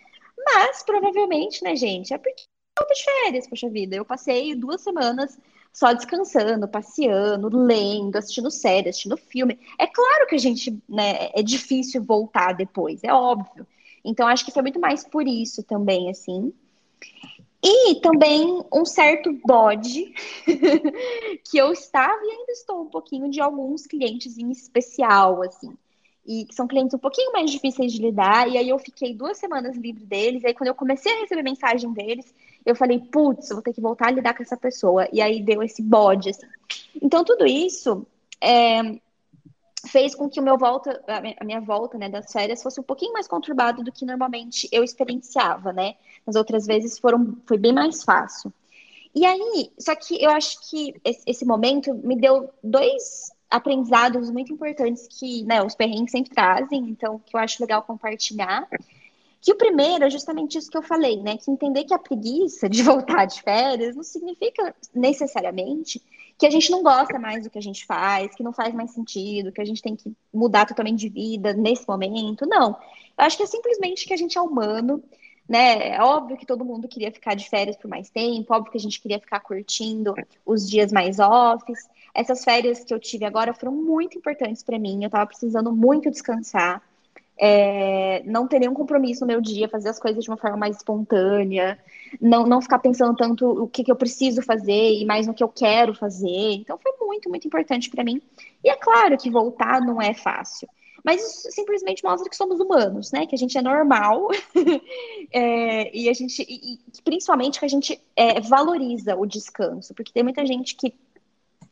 Mas provavelmente, né, gente, é porque volta de férias, poxa vida. Eu passei duas semanas só descansando, passeando, lendo, assistindo série, assistindo filme. É claro que a gente, né, é difícil voltar depois, é óbvio. Então, acho que foi muito mais por isso também, assim. E também um certo bode que eu estava e ainda estou um pouquinho de alguns clientes em especial, assim. E que são clientes um pouquinho mais difíceis de lidar. E aí eu fiquei duas semanas livre deles. E aí, quando eu comecei a receber mensagem deles, eu falei, putz, vou ter que voltar a lidar com essa pessoa. E aí deu esse bode, assim. Então, tudo isso é, fez com que o meu volta, a minha volta, né, das férias fosse um pouquinho mais conturbado do que normalmente eu experienciava, né? Nas outras vezes foram, foi bem mais fácil. E aí, só que eu acho que esse momento me deu dois aprendizados muito importantes que, né, os perrengues sempre trazem, então que eu acho legal compartilhar. Que o primeiro é justamente isso que eu falei, né? Que entender que a preguiça de voltar de férias não significa necessariamente que a gente não gosta mais do que a gente faz, que não faz mais sentido, que a gente tem que mudar totalmente de vida nesse momento. Não. Eu acho que é simplesmente que a gente é humano, né? É óbvio que todo mundo queria ficar de férias por mais tempo, óbvio que a gente queria ficar curtindo os dias mais offs. Essas férias que eu tive agora foram muito importantes para mim. Eu estava precisando muito descansar é, não ter nenhum compromisso no meu dia, fazer as coisas de uma forma mais espontânea, não, não ficar pensando tanto o que, que eu preciso fazer e mais no que eu quero fazer. Então foi muito, muito importante para mim. E é claro que voltar não é fácil. Mas isso simplesmente mostra que somos humanos, né? Que a gente é normal é, e a gente, e, principalmente que a gente é, valoriza o descanso, porque tem muita gente que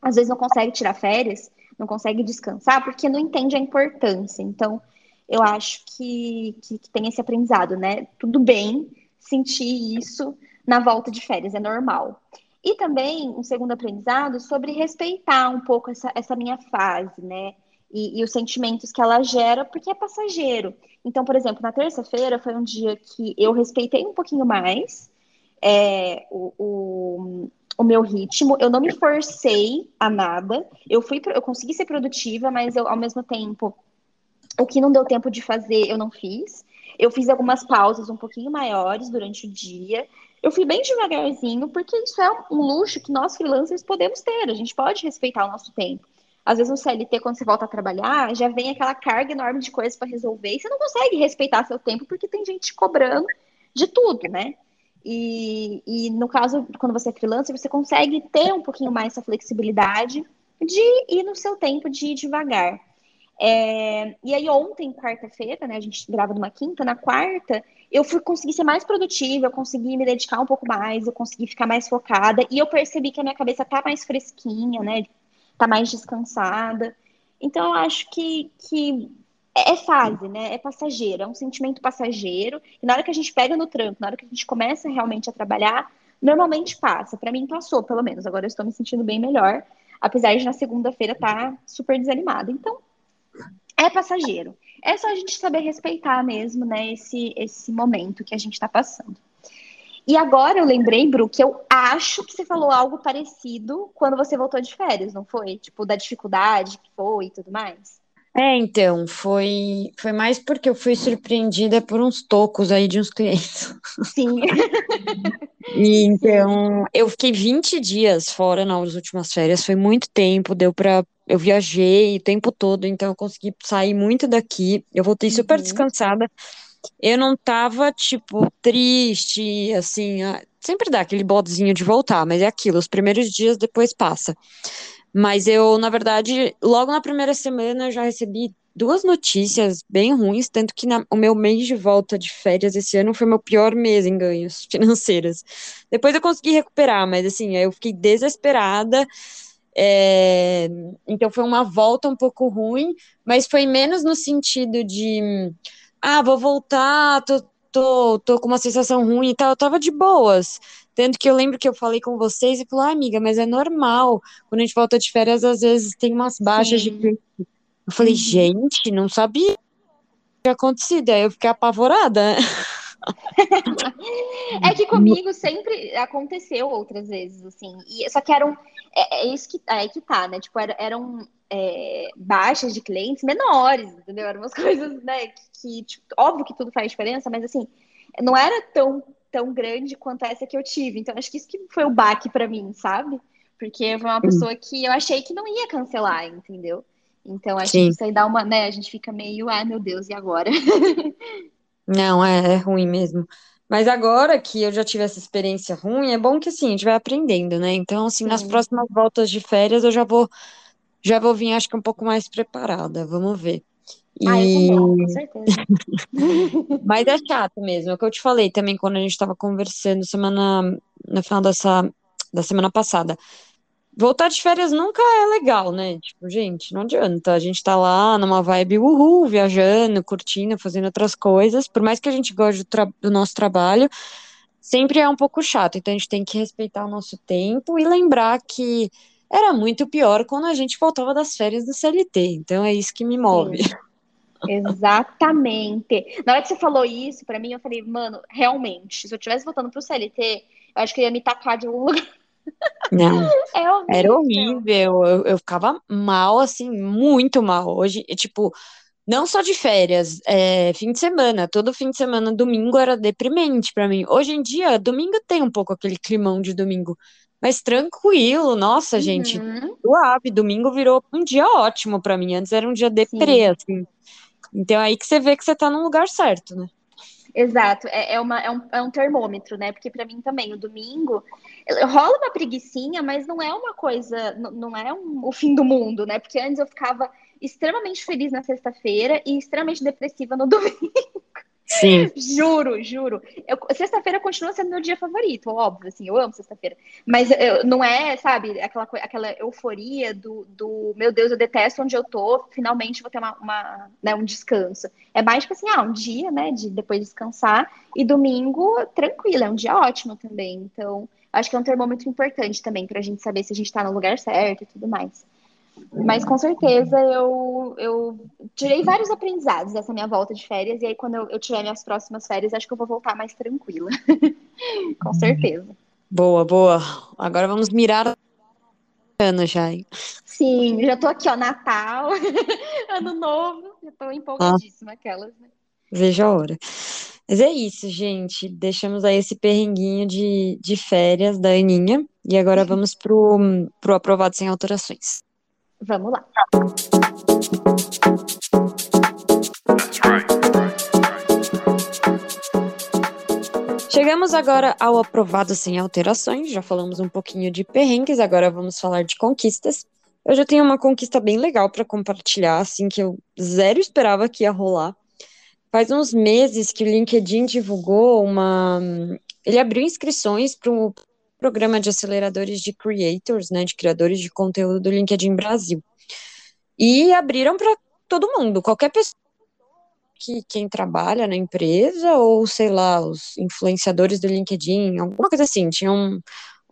às vezes não consegue tirar férias, não consegue descansar porque não entende a importância. Então, eu acho que, que, que, tem esse aprendizado, né? Tudo bem sentir isso na volta de férias, é normal. E também um segundo aprendizado sobre respeitar um pouco essa, essa minha fase, né? E, e, os sentimentos que ela gera, porque é passageiro. Então, por exemplo, na terça-feira foi um dia que eu respeitei um pouquinho mais é, o, o, o, meu ritmo, eu não me forcei a nada, eu fui, eu consegui ser produtiva, mas eu, ao mesmo tempo, o que não deu tempo de fazer, eu não fiz. Eu fiz algumas pausas um pouquinho maiores durante o dia. Eu fui bem devagarzinho, porque isso é um luxo que nós freelancers podemos ter. A gente pode respeitar o nosso tempo. Às vezes no CLT, quando você volta a trabalhar, já vem aquela carga enorme de coisas para resolver e você não consegue respeitar seu tempo porque tem gente cobrando de tudo, né? E, e no caso, quando você é freelancer, você consegue ter um pouquinho mais essa flexibilidade de ir no seu tempo, de ir devagar. É, e aí ontem, quarta-feira, né, a gente grava numa quinta, na quarta, eu fui conseguir ser mais produtiva, eu consegui me dedicar um pouco mais, eu consegui ficar mais focada, e eu percebi que a minha cabeça tá mais fresquinha, né, tá mais descansada. Então, eu acho que, que é, é fase, né, é passageiro, é um sentimento passageiro, e na hora que a gente pega no tranco, na hora que a gente começa realmente a trabalhar, normalmente passa. Para mim passou, pelo menos, agora eu estou me sentindo bem melhor, apesar de na segunda-feira estar tá super desanimada. Então, é passageiro. É só a gente saber respeitar mesmo, né, esse, esse momento que a gente está passando. E agora eu lembrei, Bru, que eu acho que você falou algo parecido quando você voltou de férias, não foi? Tipo, da dificuldade que foi e tudo mais. É, então, foi, foi mais porque eu fui surpreendida por uns tocos aí de uns clientes. Sim. e então, eu fiquei 20 dias fora nas últimas férias, foi muito tempo, deu para eu viajei o tempo todo, então eu consegui sair muito daqui. Eu voltei super uhum. descansada. Eu não tava, tipo, triste, assim. Sempre dá aquele bodezinho de voltar, mas é aquilo, os primeiros dias depois passa. Mas eu, na verdade, logo na primeira semana eu já recebi duas notícias bem ruins, tanto que na, o meu mês de volta de férias esse ano foi meu pior mês em ganhos financeiros. Depois eu consegui recuperar, mas assim, eu fiquei desesperada é, então foi uma volta um pouco ruim, mas foi menos no sentido de ah, vou voltar, tô, tô, tô com uma sensação ruim e tal. Eu tava de boas. Tanto que eu lembro que eu falei com vocês e falou, ah, amiga, mas é normal. Quando a gente volta de férias, às vezes tem umas baixas Sim. de Eu falei, uhum. gente, não sabia o que tinha acontecido. Aí eu fiquei apavorada. é que comigo sempre aconteceu outras vezes, assim. E, só que eram. É, é isso que, é que tá, né? Tipo, era, eram é, baixas de clientes menores, entendeu? Eram umas coisas, né? Que, que tipo, óbvio que tudo faz diferença, mas assim, não era tão tão grande quanto essa que eu tive. Então, acho que isso que foi o baque para mim, sabe? Porque foi uma pessoa que eu achei que não ia cancelar, entendeu? Então, acho Sim. que isso aí dá uma, né? A gente fica meio, ai meu Deus, e agora? Não, é, é ruim mesmo. Mas agora que eu já tive essa experiência ruim, é bom que assim, a gente vai aprendendo, né? Então, assim, Sim. nas próximas voltas de férias eu já vou já vou vir, acho que um pouco mais preparada. Vamos ver. E... Ah, eu também, com certeza. Mas é chato mesmo. É o que eu te falei também quando a gente estava conversando semana no final dessa da semana passada. Voltar de férias nunca é legal, né? Tipo, gente, não adianta. A gente tá lá numa vibe uhul, viajando, curtindo, fazendo outras coisas. Por mais que a gente goste do, do nosso trabalho, sempre é um pouco chato. Então a gente tem que respeitar o nosso tempo e lembrar que era muito pior quando a gente voltava das férias do CLT. Então é isso que me move. Sim. Exatamente. Na hora que você falou isso, para mim, eu falei, mano, realmente, se eu tivesse voltando pro CLT, eu acho que eu ia me tacar de algum lugar. Não, é horrível. era horrível. Eu, eu ficava mal, assim, muito mal. Hoje, tipo, não só de férias, é, fim de semana, todo fim de semana, domingo era deprimente para mim. Hoje em dia, domingo tem um pouco aquele climão de domingo, mas tranquilo, nossa, uhum. gente, suave. Domingo virou um dia ótimo para mim. Antes era um dia deprê, Sim. assim. Então é aí que você vê que você tá no lugar certo, né? Exato, é, é, uma, é, um, é um termômetro, né? Porque para mim também, o domingo rola uma preguiçinha, mas não é uma coisa, não é um, o fim do mundo, né? Porque antes eu ficava extremamente feliz na sexta-feira e extremamente depressiva no domingo. Sim. juro, juro. Sexta-feira continua sendo meu dia favorito, óbvio, assim, eu amo sexta-feira. Mas eu, não é, sabe, aquela, aquela euforia do, do meu Deus, eu detesto onde eu tô, finalmente vou ter uma, uma né, um descanso. É mais tipo assim, ah, um dia, né, de depois descansar, e domingo, tranquilo, é um dia ótimo também. Então, acho que é um termômetro importante também pra gente saber se a gente tá no lugar certo e tudo mais. Mas com certeza eu, eu tirei vários aprendizados dessa minha volta de férias, e aí quando eu, eu tiver minhas próximas férias, acho que eu vou voltar mais tranquila. com certeza. Boa, boa. Agora vamos mirar ano já. Hein? Sim, já tô aqui, ó, Natal, Ano Novo, já tô empolgadíssima, ah. aquelas, né? Veja a hora. Mas é isso, gente. Deixamos aí esse perrenguinho de, de férias da Aninha. E agora vamos pro, pro aprovado sem alterações. Vamos lá. Chegamos agora ao aprovado sem alterações. Já falamos um pouquinho de perrengues, agora vamos falar de conquistas. Eu já tenho uma conquista bem legal para compartilhar, assim, que eu zero esperava que ia rolar. Faz uns meses que o LinkedIn divulgou uma. Ele abriu inscrições para um programa de aceleradores de creators, né, de criadores de conteúdo do LinkedIn Brasil. E abriram para todo mundo, qualquer pessoa que quem trabalha na empresa ou sei lá, os influenciadores do LinkedIn, alguma coisa assim, tinham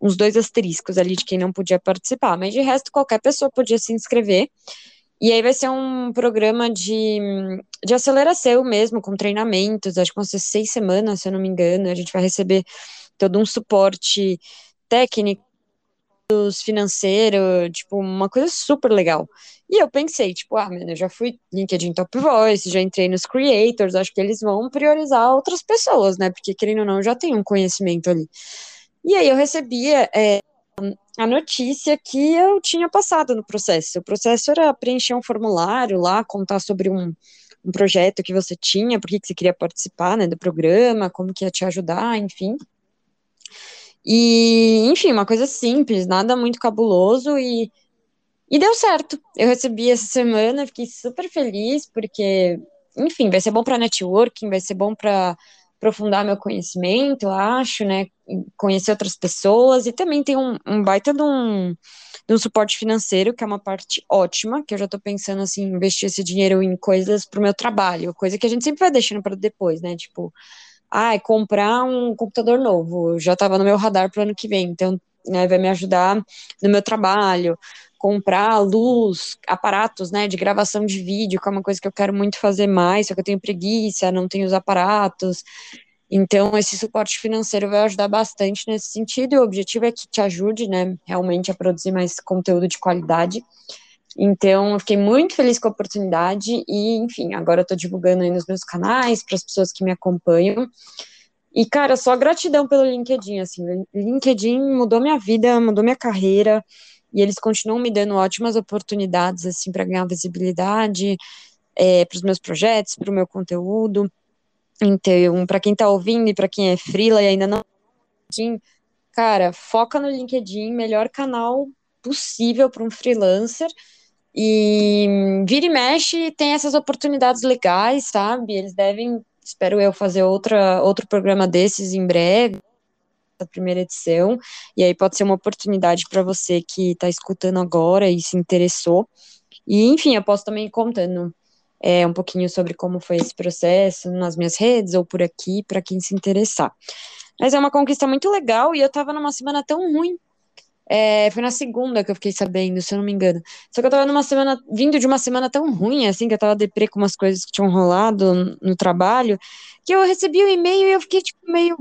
uns dois asteriscos ali de quem não podia participar, mas de resto qualquer pessoa podia se inscrever. E aí vai ser um programa de, de aceleração mesmo, com treinamentos, acho que vão ser seis semanas, se eu não me engano, a gente vai receber todo um suporte técnico, financeiro, tipo, uma coisa super legal. E eu pensei, tipo, ah, mano, eu já fui LinkedIn Top Voice, já entrei nos creators, acho que eles vão priorizar outras pessoas, né? Porque, querendo ou não, já tem um conhecimento ali. E aí eu recebia é, a notícia que eu tinha passado no processo. O processo era preencher um formulário lá, contar sobre um, um projeto que você tinha, por que você queria participar, né, do programa, como que ia te ajudar, enfim. E, enfim, uma coisa simples, nada muito cabuloso e, e deu certo. Eu recebi essa semana, fiquei super feliz, porque, enfim, vai ser bom para networking, vai ser bom para aprofundar meu conhecimento, acho, né? Conhecer outras pessoas e também tem um, um baita de um, de um suporte financeiro, que é uma parte ótima, que eu já estou pensando assim, investir esse dinheiro em coisas para o meu trabalho, coisa que a gente sempre vai deixando para depois, né? Tipo, ah, comprar um computador novo, já estava no meu radar para o ano que vem, então né, vai me ajudar no meu trabalho, comprar luz, aparatos, né, de gravação de vídeo, que é uma coisa que eu quero muito fazer mais, só que eu tenho preguiça, não tenho os aparatos, então esse suporte financeiro vai ajudar bastante nesse sentido, e o objetivo é que te ajude, né, realmente a produzir mais conteúdo de qualidade, então, eu fiquei muito feliz com a oportunidade e, enfim, agora eu tô divulgando aí nos meus canais para as pessoas que me acompanham. E, cara, só gratidão pelo LinkedIn, assim, LinkedIn mudou minha vida, mudou minha carreira, e eles continuam me dando ótimas oportunidades, assim, para ganhar visibilidade, é, para os meus projetos, para o meu conteúdo. Então, para quem está ouvindo e para quem é freela e ainda não cara, foca no LinkedIn, melhor canal possível para um freelancer. E vira e mexe, tem essas oportunidades legais, sabe? Eles devem, espero eu, fazer outra, outro programa desses em breve, a primeira edição, e aí pode ser uma oportunidade para você que está escutando agora e se interessou. E, enfim, eu posso também ir contando é, um pouquinho sobre como foi esse processo nas minhas redes ou por aqui, para quem se interessar. Mas é uma conquista muito legal e eu tava numa semana tão ruim. É, foi na segunda que eu fiquei sabendo, se eu não me engano. Só que eu tava numa semana, vindo de uma semana tão ruim, assim, que eu tava deprê com umas coisas que tinham rolado no, trabalho, que eu recebi o um e-mail e eu fiquei, tipo, meio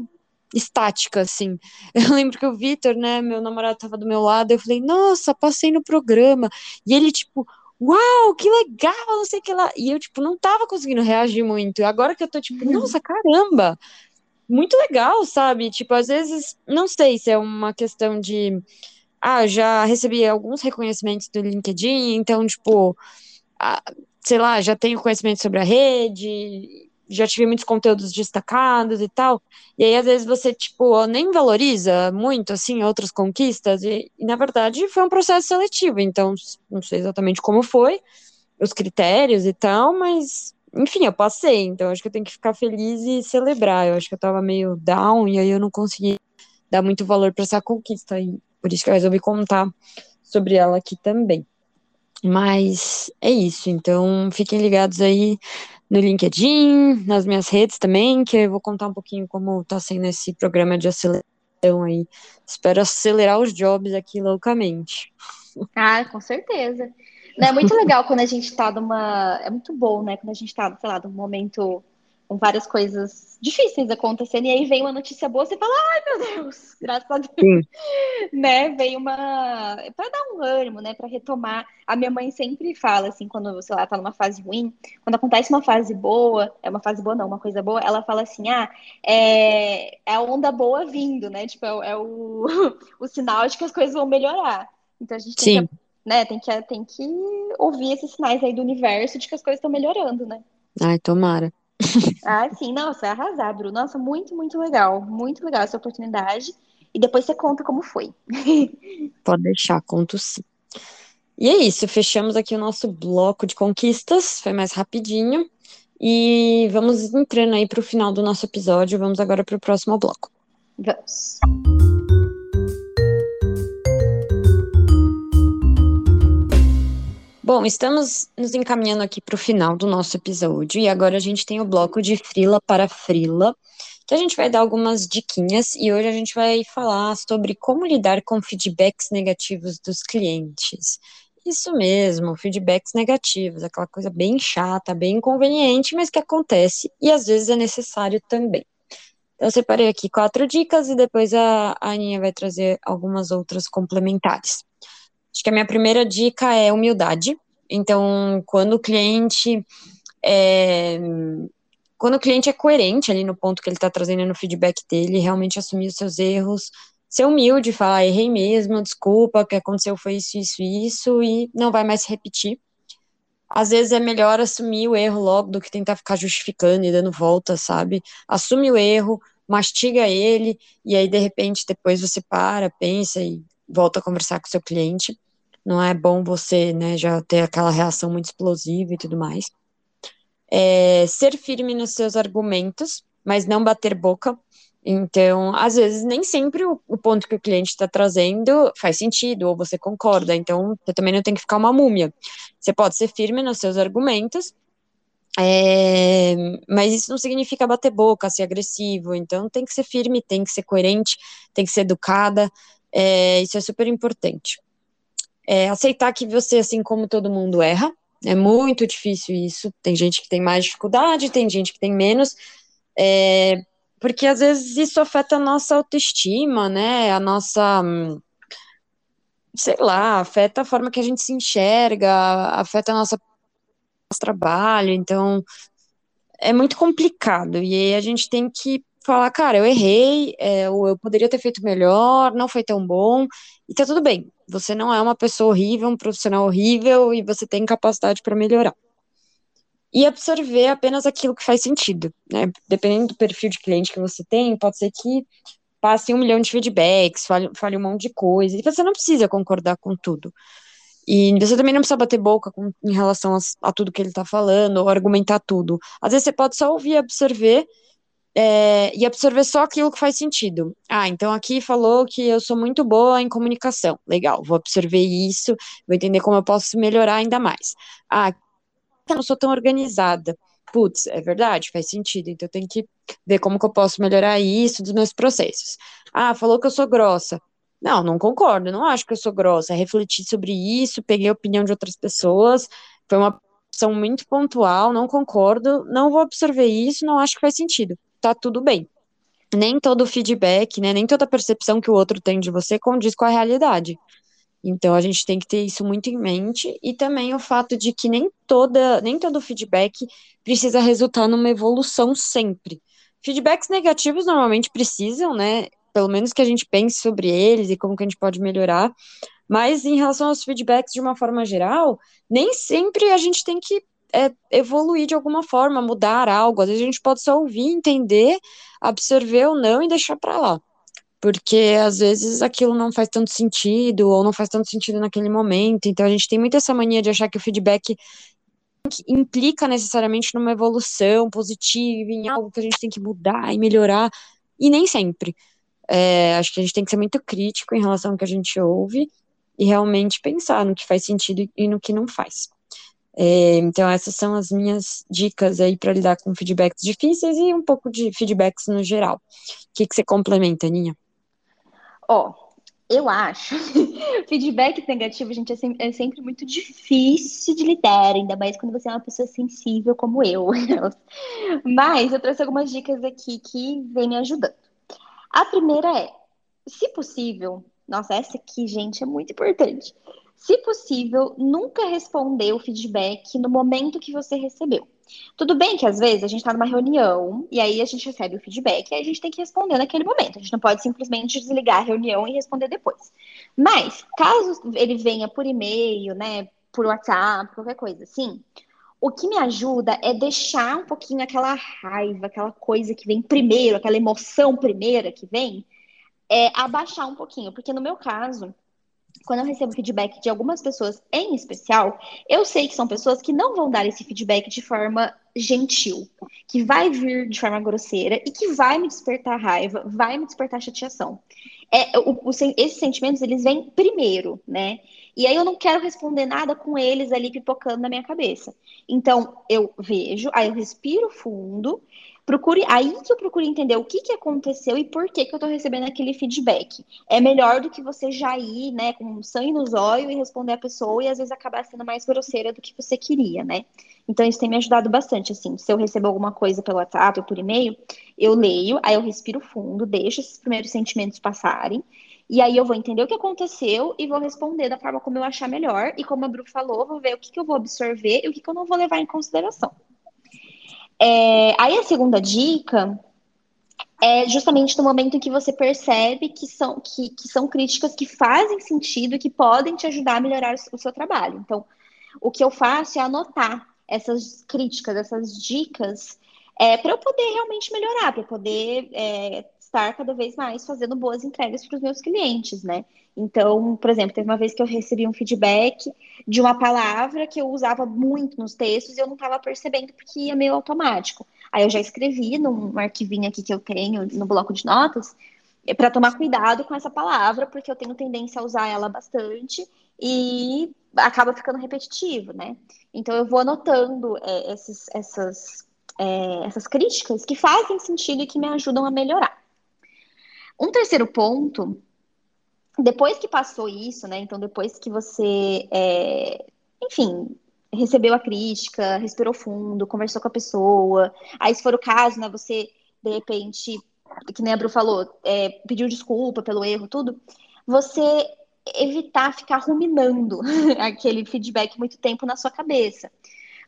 estática, assim. Eu lembro que o Vitor, né, meu namorado tava do meu lado, eu falei, nossa, passei no programa. E ele, tipo, uau, que legal, não sei o que lá. E eu, tipo, não tava conseguindo reagir muito. Agora que eu tô, tipo, nossa, caramba, muito legal, sabe? Tipo, às vezes, não sei se é uma questão de. Ah, já recebi alguns reconhecimentos do LinkedIn, então, tipo, ah, sei lá, já tenho conhecimento sobre a rede, já tive muitos conteúdos destacados e tal. E aí, às vezes, você, tipo, nem valoriza muito, assim, outras conquistas. E, e, na verdade, foi um processo seletivo. Então, não sei exatamente como foi, os critérios e tal, mas, enfim, eu passei. Então, acho que eu tenho que ficar feliz e celebrar. Eu acho que eu tava meio down e aí eu não consegui dar muito valor para essa conquista. E por isso que eu resolvi contar sobre ela aqui também. Mas é isso. Então, fiquem ligados aí no LinkedIn, nas minhas redes também, que eu vou contar um pouquinho como está sendo esse programa de aceleração aí. Espero acelerar os jobs aqui loucamente. Ah, com certeza. É muito legal quando a gente está numa. É muito bom, né? Quando a gente está, sei lá, num momento várias coisas difíceis acontecendo, e aí vem uma notícia boa, você fala, ai meu Deus, graças a Deus, Sim. né, vem uma, para dar um ânimo, né, para retomar, a minha mãe sempre fala, assim, quando, sei lá, tá numa fase ruim, quando acontece uma fase boa, é uma fase boa não, uma coisa boa, ela fala assim, ah, é, é a onda boa vindo, né, tipo, é, é o, o sinal de que as coisas vão melhorar, então a gente tem Sim. que, né, tem que, tem que ouvir esses sinais aí do universo de que as coisas estão melhorando, né. Ai, tomara. Ah, sim, nossa, arrasar, Bruno. Nossa, muito, muito legal. Muito legal essa oportunidade. E depois você conta como foi. Pode deixar, conto sim. E é isso, fechamos aqui o nosso bloco de conquistas. Foi mais rapidinho. E vamos entrando aí para o final do nosso episódio. Vamos agora para o próximo bloco. Vamos. Bom, estamos nos encaminhando aqui para o final do nosso episódio e agora a gente tem o bloco de frila para frila, que a gente vai dar algumas diquinhas e hoje a gente vai falar sobre como lidar com feedbacks negativos dos clientes. Isso mesmo, feedbacks negativos, aquela coisa bem chata, bem inconveniente, mas que acontece e às vezes é necessário também. Então, eu separei aqui quatro dicas e depois a Aninha vai trazer algumas outras complementares. Acho que a minha primeira dica é humildade. Então, quando o cliente é, quando o cliente é coerente ali no ponto que ele está trazendo no feedback dele, realmente assumir os seus erros, ser humilde, falar errei mesmo, desculpa, o que aconteceu foi isso, isso, isso, e não vai mais se repetir. Às vezes é melhor assumir o erro logo do que tentar ficar justificando e dando volta, sabe? Assume o erro, mastiga ele, e aí de repente depois você para, pensa e volta a conversar com o seu cliente não é bom você, né, já ter aquela reação muito explosiva e tudo mais. É, ser firme nos seus argumentos, mas não bater boca. Então, às vezes, nem sempre o, o ponto que o cliente está trazendo faz sentido, ou você concorda. Então, você também não tem que ficar uma múmia. Você pode ser firme nos seus argumentos, é, mas isso não significa bater boca, ser agressivo. Então, tem que ser firme, tem que ser coerente, tem que ser educada. É, isso é super importante. É, aceitar que você, assim como todo mundo, erra. É muito difícil isso. Tem gente que tem mais dificuldade, tem gente que tem menos. É, porque às vezes isso afeta a nossa autoestima, né? A nossa. Sei lá, afeta a forma que a gente se enxerga, afeta a nossa nosso trabalho. Então, é muito complicado. E aí a gente tem que falar, cara, eu errei, é, ou eu poderia ter feito melhor, não foi tão bom, e tá tudo bem. Você não é uma pessoa horrível, um profissional horrível, e você tem capacidade para melhorar. E absorver apenas aquilo que faz sentido, né? Dependendo do perfil de cliente que você tem, pode ser que passe um milhão de feedbacks, fale, fale um monte de coisa, e você não precisa concordar com tudo. E você também não precisa bater boca com, em relação a, a tudo que ele está falando, ou argumentar tudo. Às vezes você pode só ouvir, absorver, é, e absorver só aquilo que faz sentido. Ah, então aqui falou que eu sou muito boa em comunicação. Legal, vou absorver isso, vou entender como eu posso melhorar ainda mais. Ah, eu não sou tão organizada. Putz, é verdade, faz sentido. Então eu tenho que ver como que eu posso melhorar isso dos meus processos. Ah, falou que eu sou grossa. Não, não concordo, não acho que eu sou grossa. Refleti sobre isso, peguei a opinião de outras pessoas, foi uma opção muito pontual, não concordo, não vou absorver isso, não acho que faz sentido. Tá tudo bem. Nem todo feedback, né, nem toda percepção que o outro tem de você condiz com a realidade. Então a gente tem que ter isso muito em mente e também o fato de que nem toda, nem todo feedback precisa resultar numa evolução sempre. Feedbacks negativos normalmente precisam, né? pelo menos que a gente pense sobre eles e como que a gente pode melhorar. Mas em relação aos feedbacks de uma forma geral, nem sempre a gente tem que é, evoluir de alguma forma, mudar algo. Às vezes a gente pode só ouvir, entender, absorver ou não e deixar para lá. Porque às vezes aquilo não faz tanto sentido ou não faz tanto sentido naquele momento. Então a gente tem muito essa mania de achar que o feedback implica necessariamente numa evolução positiva, em algo que a gente tem que mudar e melhorar. E nem sempre. É, acho que a gente tem que ser muito crítico em relação ao que a gente ouve e realmente pensar no que faz sentido e no que não faz. É, então, essas são as minhas dicas aí para lidar com feedbacks difíceis e um pouco de feedbacks no geral. O que, que você complementa, Aninha? Ó, oh, eu acho feedback negativo, gente, é sempre, é sempre, muito difícil de lidar, ainda mais quando você é uma pessoa sensível como eu. Mas eu trouxe algumas dicas aqui que vem me ajudando. A primeira é, se possível, nossa, essa aqui, gente, é muito importante. Se possível, nunca responder o feedback no momento que você recebeu. Tudo bem que às vezes a gente está numa reunião e aí a gente recebe o feedback e a gente tem que responder naquele momento. A gente não pode simplesmente desligar a reunião e responder depois. Mas, caso ele venha por e-mail, né, por WhatsApp, qualquer coisa assim, o que me ajuda é deixar um pouquinho aquela raiva, aquela coisa que vem primeiro, aquela emoção primeira que vem, é abaixar um pouquinho. Porque no meu caso, quando eu recebo feedback de algumas pessoas em especial, eu sei que são pessoas que não vão dar esse feedback de forma gentil, que vai vir de forma grosseira e que vai me despertar raiva, vai me despertar chateação. É, o, o, esses sentimentos, eles vêm primeiro, né? E aí eu não quero responder nada com eles ali pipocando na minha cabeça. Então, eu vejo, aí eu respiro fundo, procure, aí que eu procuro entender o que, que aconteceu e por que, que eu tô recebendo aquele feedback. É melhor do que você já ir, né, com sangue nos olhos e responder a pessoa e às vezes acabar sendo mais grosseira do que você queria, né? Então, isso tem me ajudado bastante, assim. Se eu receber alguma coisa pelo WhatsApp ou por e-mail, eu leio, aí eu respiro fundo, deixo esses primeiros sentimentos passarem e aí eu vou entender o que aconteceu e vou responder da forma como eu achar melhor. E como a Bru falou, vou ver o que, que eu vou absorver e o que, que eu não vou levar em consideração. É, aí a segunda dica é justamente no momento em que você percebe que são, que, que são críticas que fazem sentido e que podem te ajudar a melhorar o seu trabalho. Então, o que eu faço é anotar essas críticas, essas dicas, é, para eu poder realmente melhorar, para eu poder é, estar cada vez mais fazendo boas entregas para os meus clientes, né? Então, por exemplo, teve uma vez que eu recebi um feedback de uma palavra que eu usava muito nos textos e eu não estava percebendo porque ia meio automático. Aí eu já escrevi num arquivinho aqui que eu tenho no bloco de notas é para tomar cuidado com essa palavra, porque eu tenho tendência a usar ela bastante e acaba ficando repetitivo, né? Então eu vou anotando é, esses, essas, é, essas críticas que fazem sentido e que me ajudam a melhorar. Um terceiro ponto, depois que passou isso, né? Então, depois que você, é, enfim, recebeu a crítica, respirou fundo, conversou com a pessoa, aí se for o caso, né, você de repente, que nem a Bru falou, é, pediu desculpa pelo erro, tudo, você evitar ficar ruminando aquele feedback muito tempo na sua cabeça.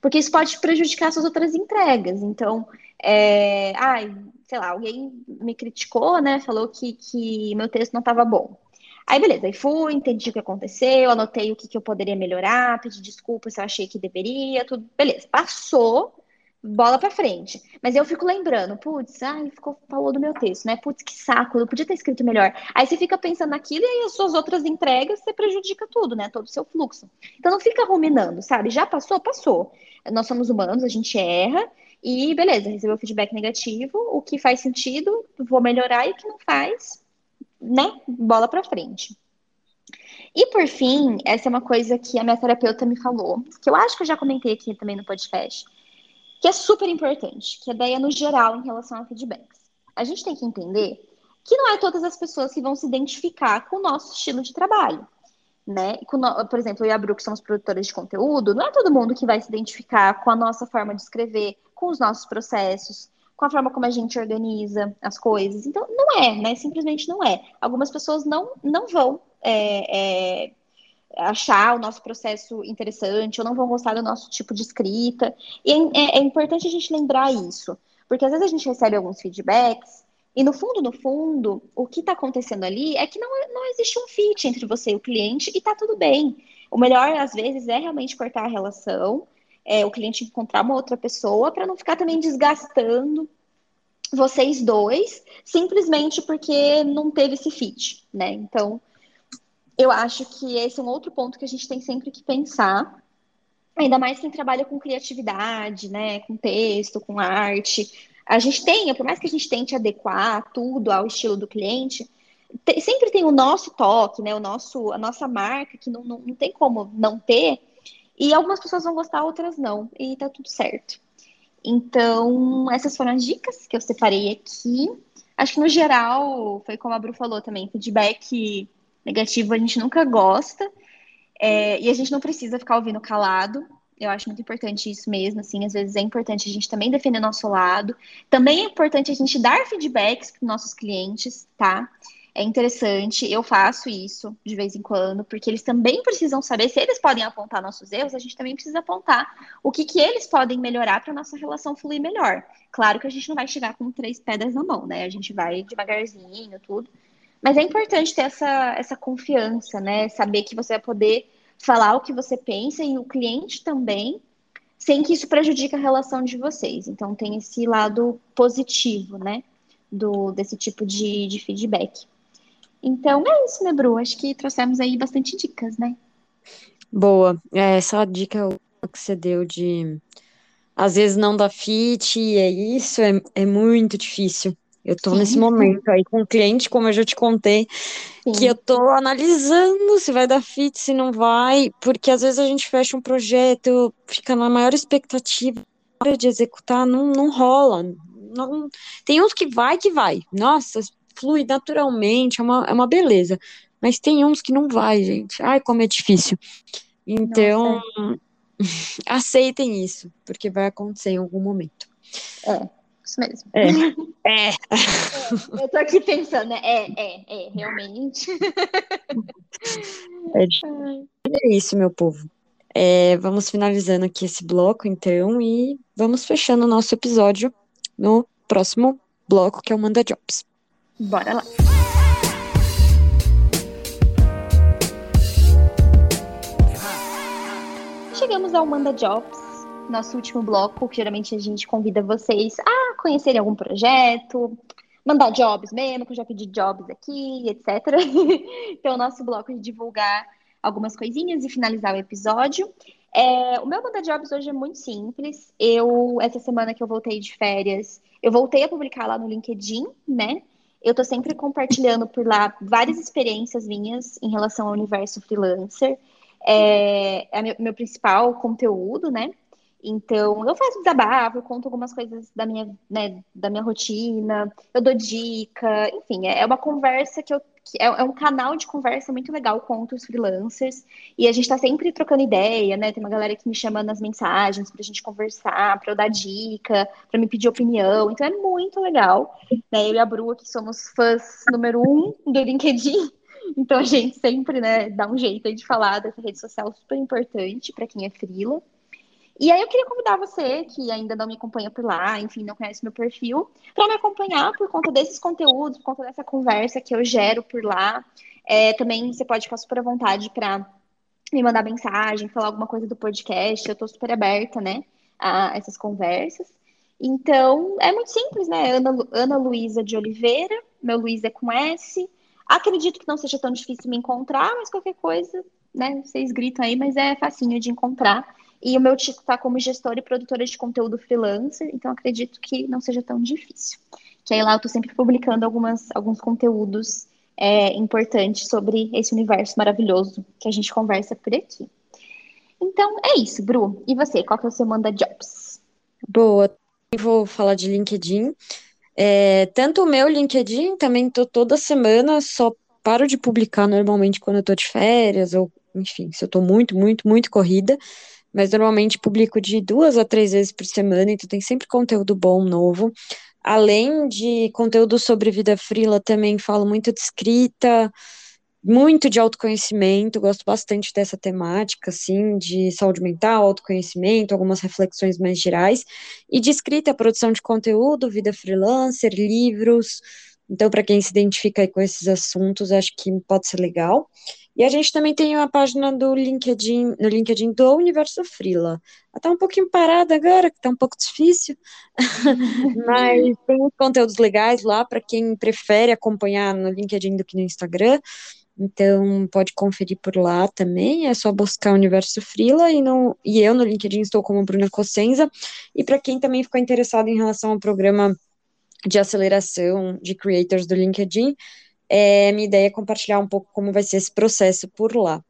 porque isso pode prejudicar suas outras entregas. Então, é, ai, sei lá, alguém me criticou, né? Falou que, que meu texto não estava bom. Aí, beleza, aí fui, entendi o que aconteceu, anotei o que, que eu poderia melhorar, pedi desculpas se eu achei que deveria, tudo. Beleza, passou, bola pra frente. Mas eu fico lembrando, putz, ai, ficou, falou do meu texto, né? Putz, que saco, eu podia ter escrito melhor. Aí você fica pensando naquilo e aí as suas outras entregas, você prejudica tudo, né? Todo o seu fluxo. Então não fica ruminando, sabe? Já passou, passou. Nós somos humanos, a gente erra, e beleza, recebeu feedback negativo, o que faz sentido, vou melhorar, e o que não faz, né? Bola pra frente. E por fim, essa é uma coisa que a minha terapeuta me falou, que eu acho que eu já comentei aqui também no podcast, que é super importante, que é daí no geral em relação a feedbacks. A gente tem que entender que não é todas as pessoas que vão se identificar com o nosso estilo de trabalho. Né? por exemplo, eu e a Bru, que somos produtoras de conteúdo, não é todo mundo que vai se identificar com a nossa forma de escrever, com os nossos processos, com a forma como a gente organiza as coisas. Então, não é, né? Simplesmente não é. Algumas pessoas não, não vão é, é, achar o nosso processo interessante ou não vão gostar do nosso tipo de escrita. E é, é importante a gente lembrar isso, porque às vezes a gente recebe alguns feedbacks e no fundo, no fundo, o que está acontecendo ali é que não, não existe um fit entre você e o cliente e está tudo bem. O melhor, às vezes, é realmente cortar a relação é, o cliente encontrar uma outra pessoa para não ficar também desgastando vocês dois, simplesmente porque não teve esse fit, né? Então, eu acho que esse é um outro ponto que a gente tem sempre que pensar. Ainda mais quem trabalha com criatividade, né? Com texto, com arte. A gente tem, por mais que a gente tente adequar tudo ao estilo do cliente, sempre tem o nosso toque, né? O nosso, a nossa marca, que não, não, não tem como não ter, e algumas pessoas vão gostar, outras não. E tá tudo certo. Então, essas foram as dicas que eu separei aqui. Acho que no geral, foi como a Bru falou também, feedback negativo a gente nunca gosta. É, e a gente não precisa ficar ouvindo calado. Eu acho muito importante isso mesmo, assim, às vezes é importante a gente também defender nosso lado. Também é importante a gente dar feedbacks para nossos clientes, tá? É interessante, eu faço isso de vez em quando, porque eles também precisam saber, se eles podem apontar nossos erros, a gente também precisa apontar o que, que eles podem melhorar para nossa relação fluir melhor. Claro que a gente não vai chegar com três pedras na mão, né? A gente vai devagarzinho, tudo. Mas é importante ter essa, essa confiança, né? Saber que você vai poder falar o que você pensa e o cliente também, sem que isso prejudique a relação de vocês. Então tem esse lado positivo, né? Do, desse tipo de, de feedback. Então é isso, né, Bru? Acho que trouxemos aí bastante dicas, né? Boa. É, essa dica que você deu de às vezes não dá fit, é isso, é, é muito difícil. Eu tô Sim. nesse momento aí com o cliente, como eu já te contei, Sim. que eu tô analisando se vai dar fit, se não vai, porque às vezes a gente fecha um projeto, fica na maior expectativa, na hora de executar, não, não rola. Não, tem uns que vai que vai. Nossa, flui naturalmente, é uma, é uma beleza. Mas tem uns que não vai, gente. Ai, como é difícil. Então, aceitem isso, porque vai acontecer em algum momento. É, isso mesmo. É. é. é. Eu tô aqui pensando, né? É, é, é, realmente. É, é isso, meu povo. É, vamos finalizando aqui esse bloco, então, e vamos fechando o nosso episódio no próximo bloco, que é o Manda Jobs. Bora lá! Chegamos ao Manda Jobs, nosso último bloco, que geralmente a gente convida vocês a conhecerem algum projeto, mandar jobs mesmo, que eu já pedi jobs aqui, etc. então, o nosso bloco de divulgar algumas coisinhas e finalizar o episódio. É, o meu Manda Jobs hoje é muito simples. Eu, essa semana que eu voltei de férias, eu voltei a publicar lá no LinkedIn, né? Eu estou sempre compartilhando por lá várias experiências minhas em relação ao universo freelancer. É, é meu, meu principal conteúdo, né? Então, eu faço desabafo, eu conto algumas coisas da minha, né, da minha rotina, eu dou dica, enfim, é uma conversa que eu é, é, um canal de conversa muito legal com outros freelancers. E a gente está sempre trocando ideia, né? Tem uma galera que me chama nas mensagens para a gente conversar, para eu dar dica, para me pedir opinião. Então é muito legal. Né? Eu e a Bru aqui somos fãs número um do LinkedIn. Então a gente sempre né, dá um jeito de falar dessa rede social super importante para quem é freela. E aí eu queria convidar você, que ainda não me acompanha por lá, enfim, não conhece meu perfil, para me acompanhar por conta desses conteúdos, por conta dessa conversa que eu gero por lá. É, também você pode ficar super à vontade para me mandar mensagem, falar alguma coisa do podcast. Eu estou super aberta, né, a essas conversas. Então, é muito simples, né? Ana, Ana Luísa de Oliveira, meu Luiz é com S. Acredito que não seja tão difícil me encontrar, mas qualquer coisa, né? Vocês gritam aí, mas é facinho de encontrar. E o meu título está como gestora e produtora de conteúdo freelancer, então acredito que não seja tão difícil. Que aí lá eu estou sempre publicando algumas, alguns conteúdos é, importantes sobre esse universo maravilhoso que a gente conversa por aqui. Então é isso, Bru. E você, qual que é o seu manda jobs? Boa, vou falar de LinkedIn. É, tanto o meu LinkedIn, também tô toda semana, só paro de publicar normalmente quando eu tô de férias, ou enfim, se eu tô muito, muito, muito corrida mas normalmente publico de duas a três vezes por semana, então tem sempre conteúdo bom, novo. Além de conteúdo sobre vida frila, também falo muito de escrita, muito de autoconhecimento, gosto bastante dessa temática, assim, de saúde mental, autoconhecimento, algumas reflexões mais gerais, e de escrita, produção de conteúdo, vida freelancer, livros. Então, para quem se identifica com esses assuntos, acho que pode ser legal. E a gente também tem uma página do LinkedIn, no LinkedIn do Universo Frila. Está um pouquinho parada agora, que está um pouco difícil, mas tem conteúdos legais lá para quem prefere acompanhar no LinkedIn do que no Instagram. Então, pode conferir por lá também, é só buscar Universo Frila e, no, e eu no LinkedIn estou como Bruna Cossenza. E para quem também ficou interessado em relação ao programa de aceleração de creators do LinkedIn, é, minha ideia é compartilhar um pouco como vai ser esse processo por lá.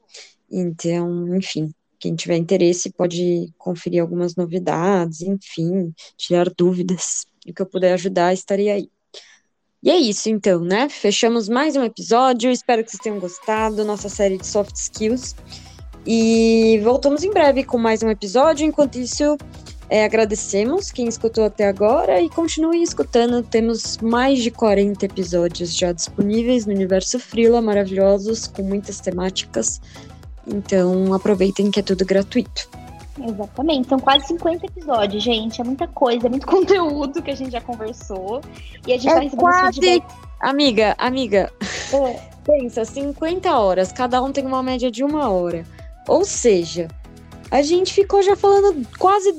Então, enfim, quem tiver interesse pode conferir algumas novidades, enfim, tirar dúvidas. O que eu puder ajudar, estaria aí. E é isso, então, né? Fechamos mais um episódio. Espero que vocês tenham gostado. Nossa série de soft skills. E voltamos em breve com mais um episódio. Enquanto isso, é, agradecemos quem escutou até agora e continue escutando. Temos mais de 40 episódios já disponíveis no Universo Frila, maravilhosos, com muitas temáticas. Então aproveitem que é tudo gratuito. Exatamente, são quase 50 episódios, gente. É muita coisa, é muito conteúdo que a gente já conversou. E a gente é tá recebendo quase... feedback. Amiga, amiga, é. pensa, 50 horas, cada um tem uma média de uma hora. Ou seja, a gente ficou já falando quase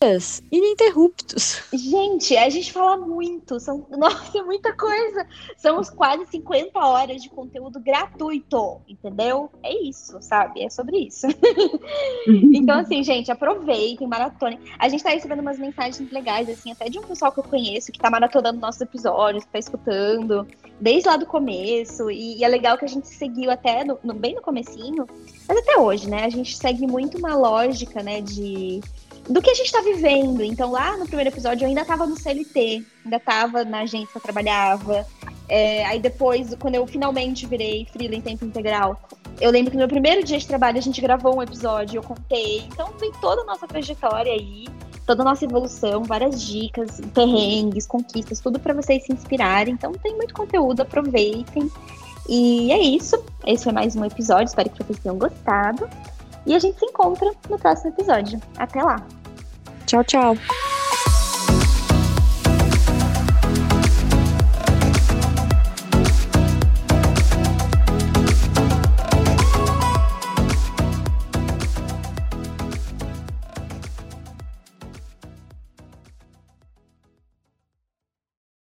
do ininterruptos. Gente, a gente fala muito. São, nossa, é muita coisa. São quase 50 horas de conteúdo gratuito, entendeu? É isso, sabe? É sobre isso. então, assim, gente, aproveitem, maratone. A gente tá recebendo umas mensagens legais, assim, até de um pessoal que eu conheço que tá maratonando nossos episódios, que tá escutando desde lá do começo. E, e é legal que a gente seguiu até no, no, bem no comecinho, mas até hoje, né? A gente segue muito uma lógica, né, de do que a gente está vivendo. Então, lá no primeiro episódio, eu ainda estava no CLT, ainda estava na agência que eu trabalhava. É, aí depois, quando eu finalmente virei freela em tempo integral, eu lembro que no meu primeiro dia de trabalho a gente gravou um episódio, eu contei. Então, vem toda a nossa trajetória aí, toda a nossa evolução, várias dicas, perrengues, conquistas, tudo para vocês se inspirarem. Então, tem muito conteúdo, aproveitem. E é isso. Esse foi mais um episódio. Espero que vocês tenham gostado. E a gente se encontra no próximo episódio. Até lá! Tchau, tchau.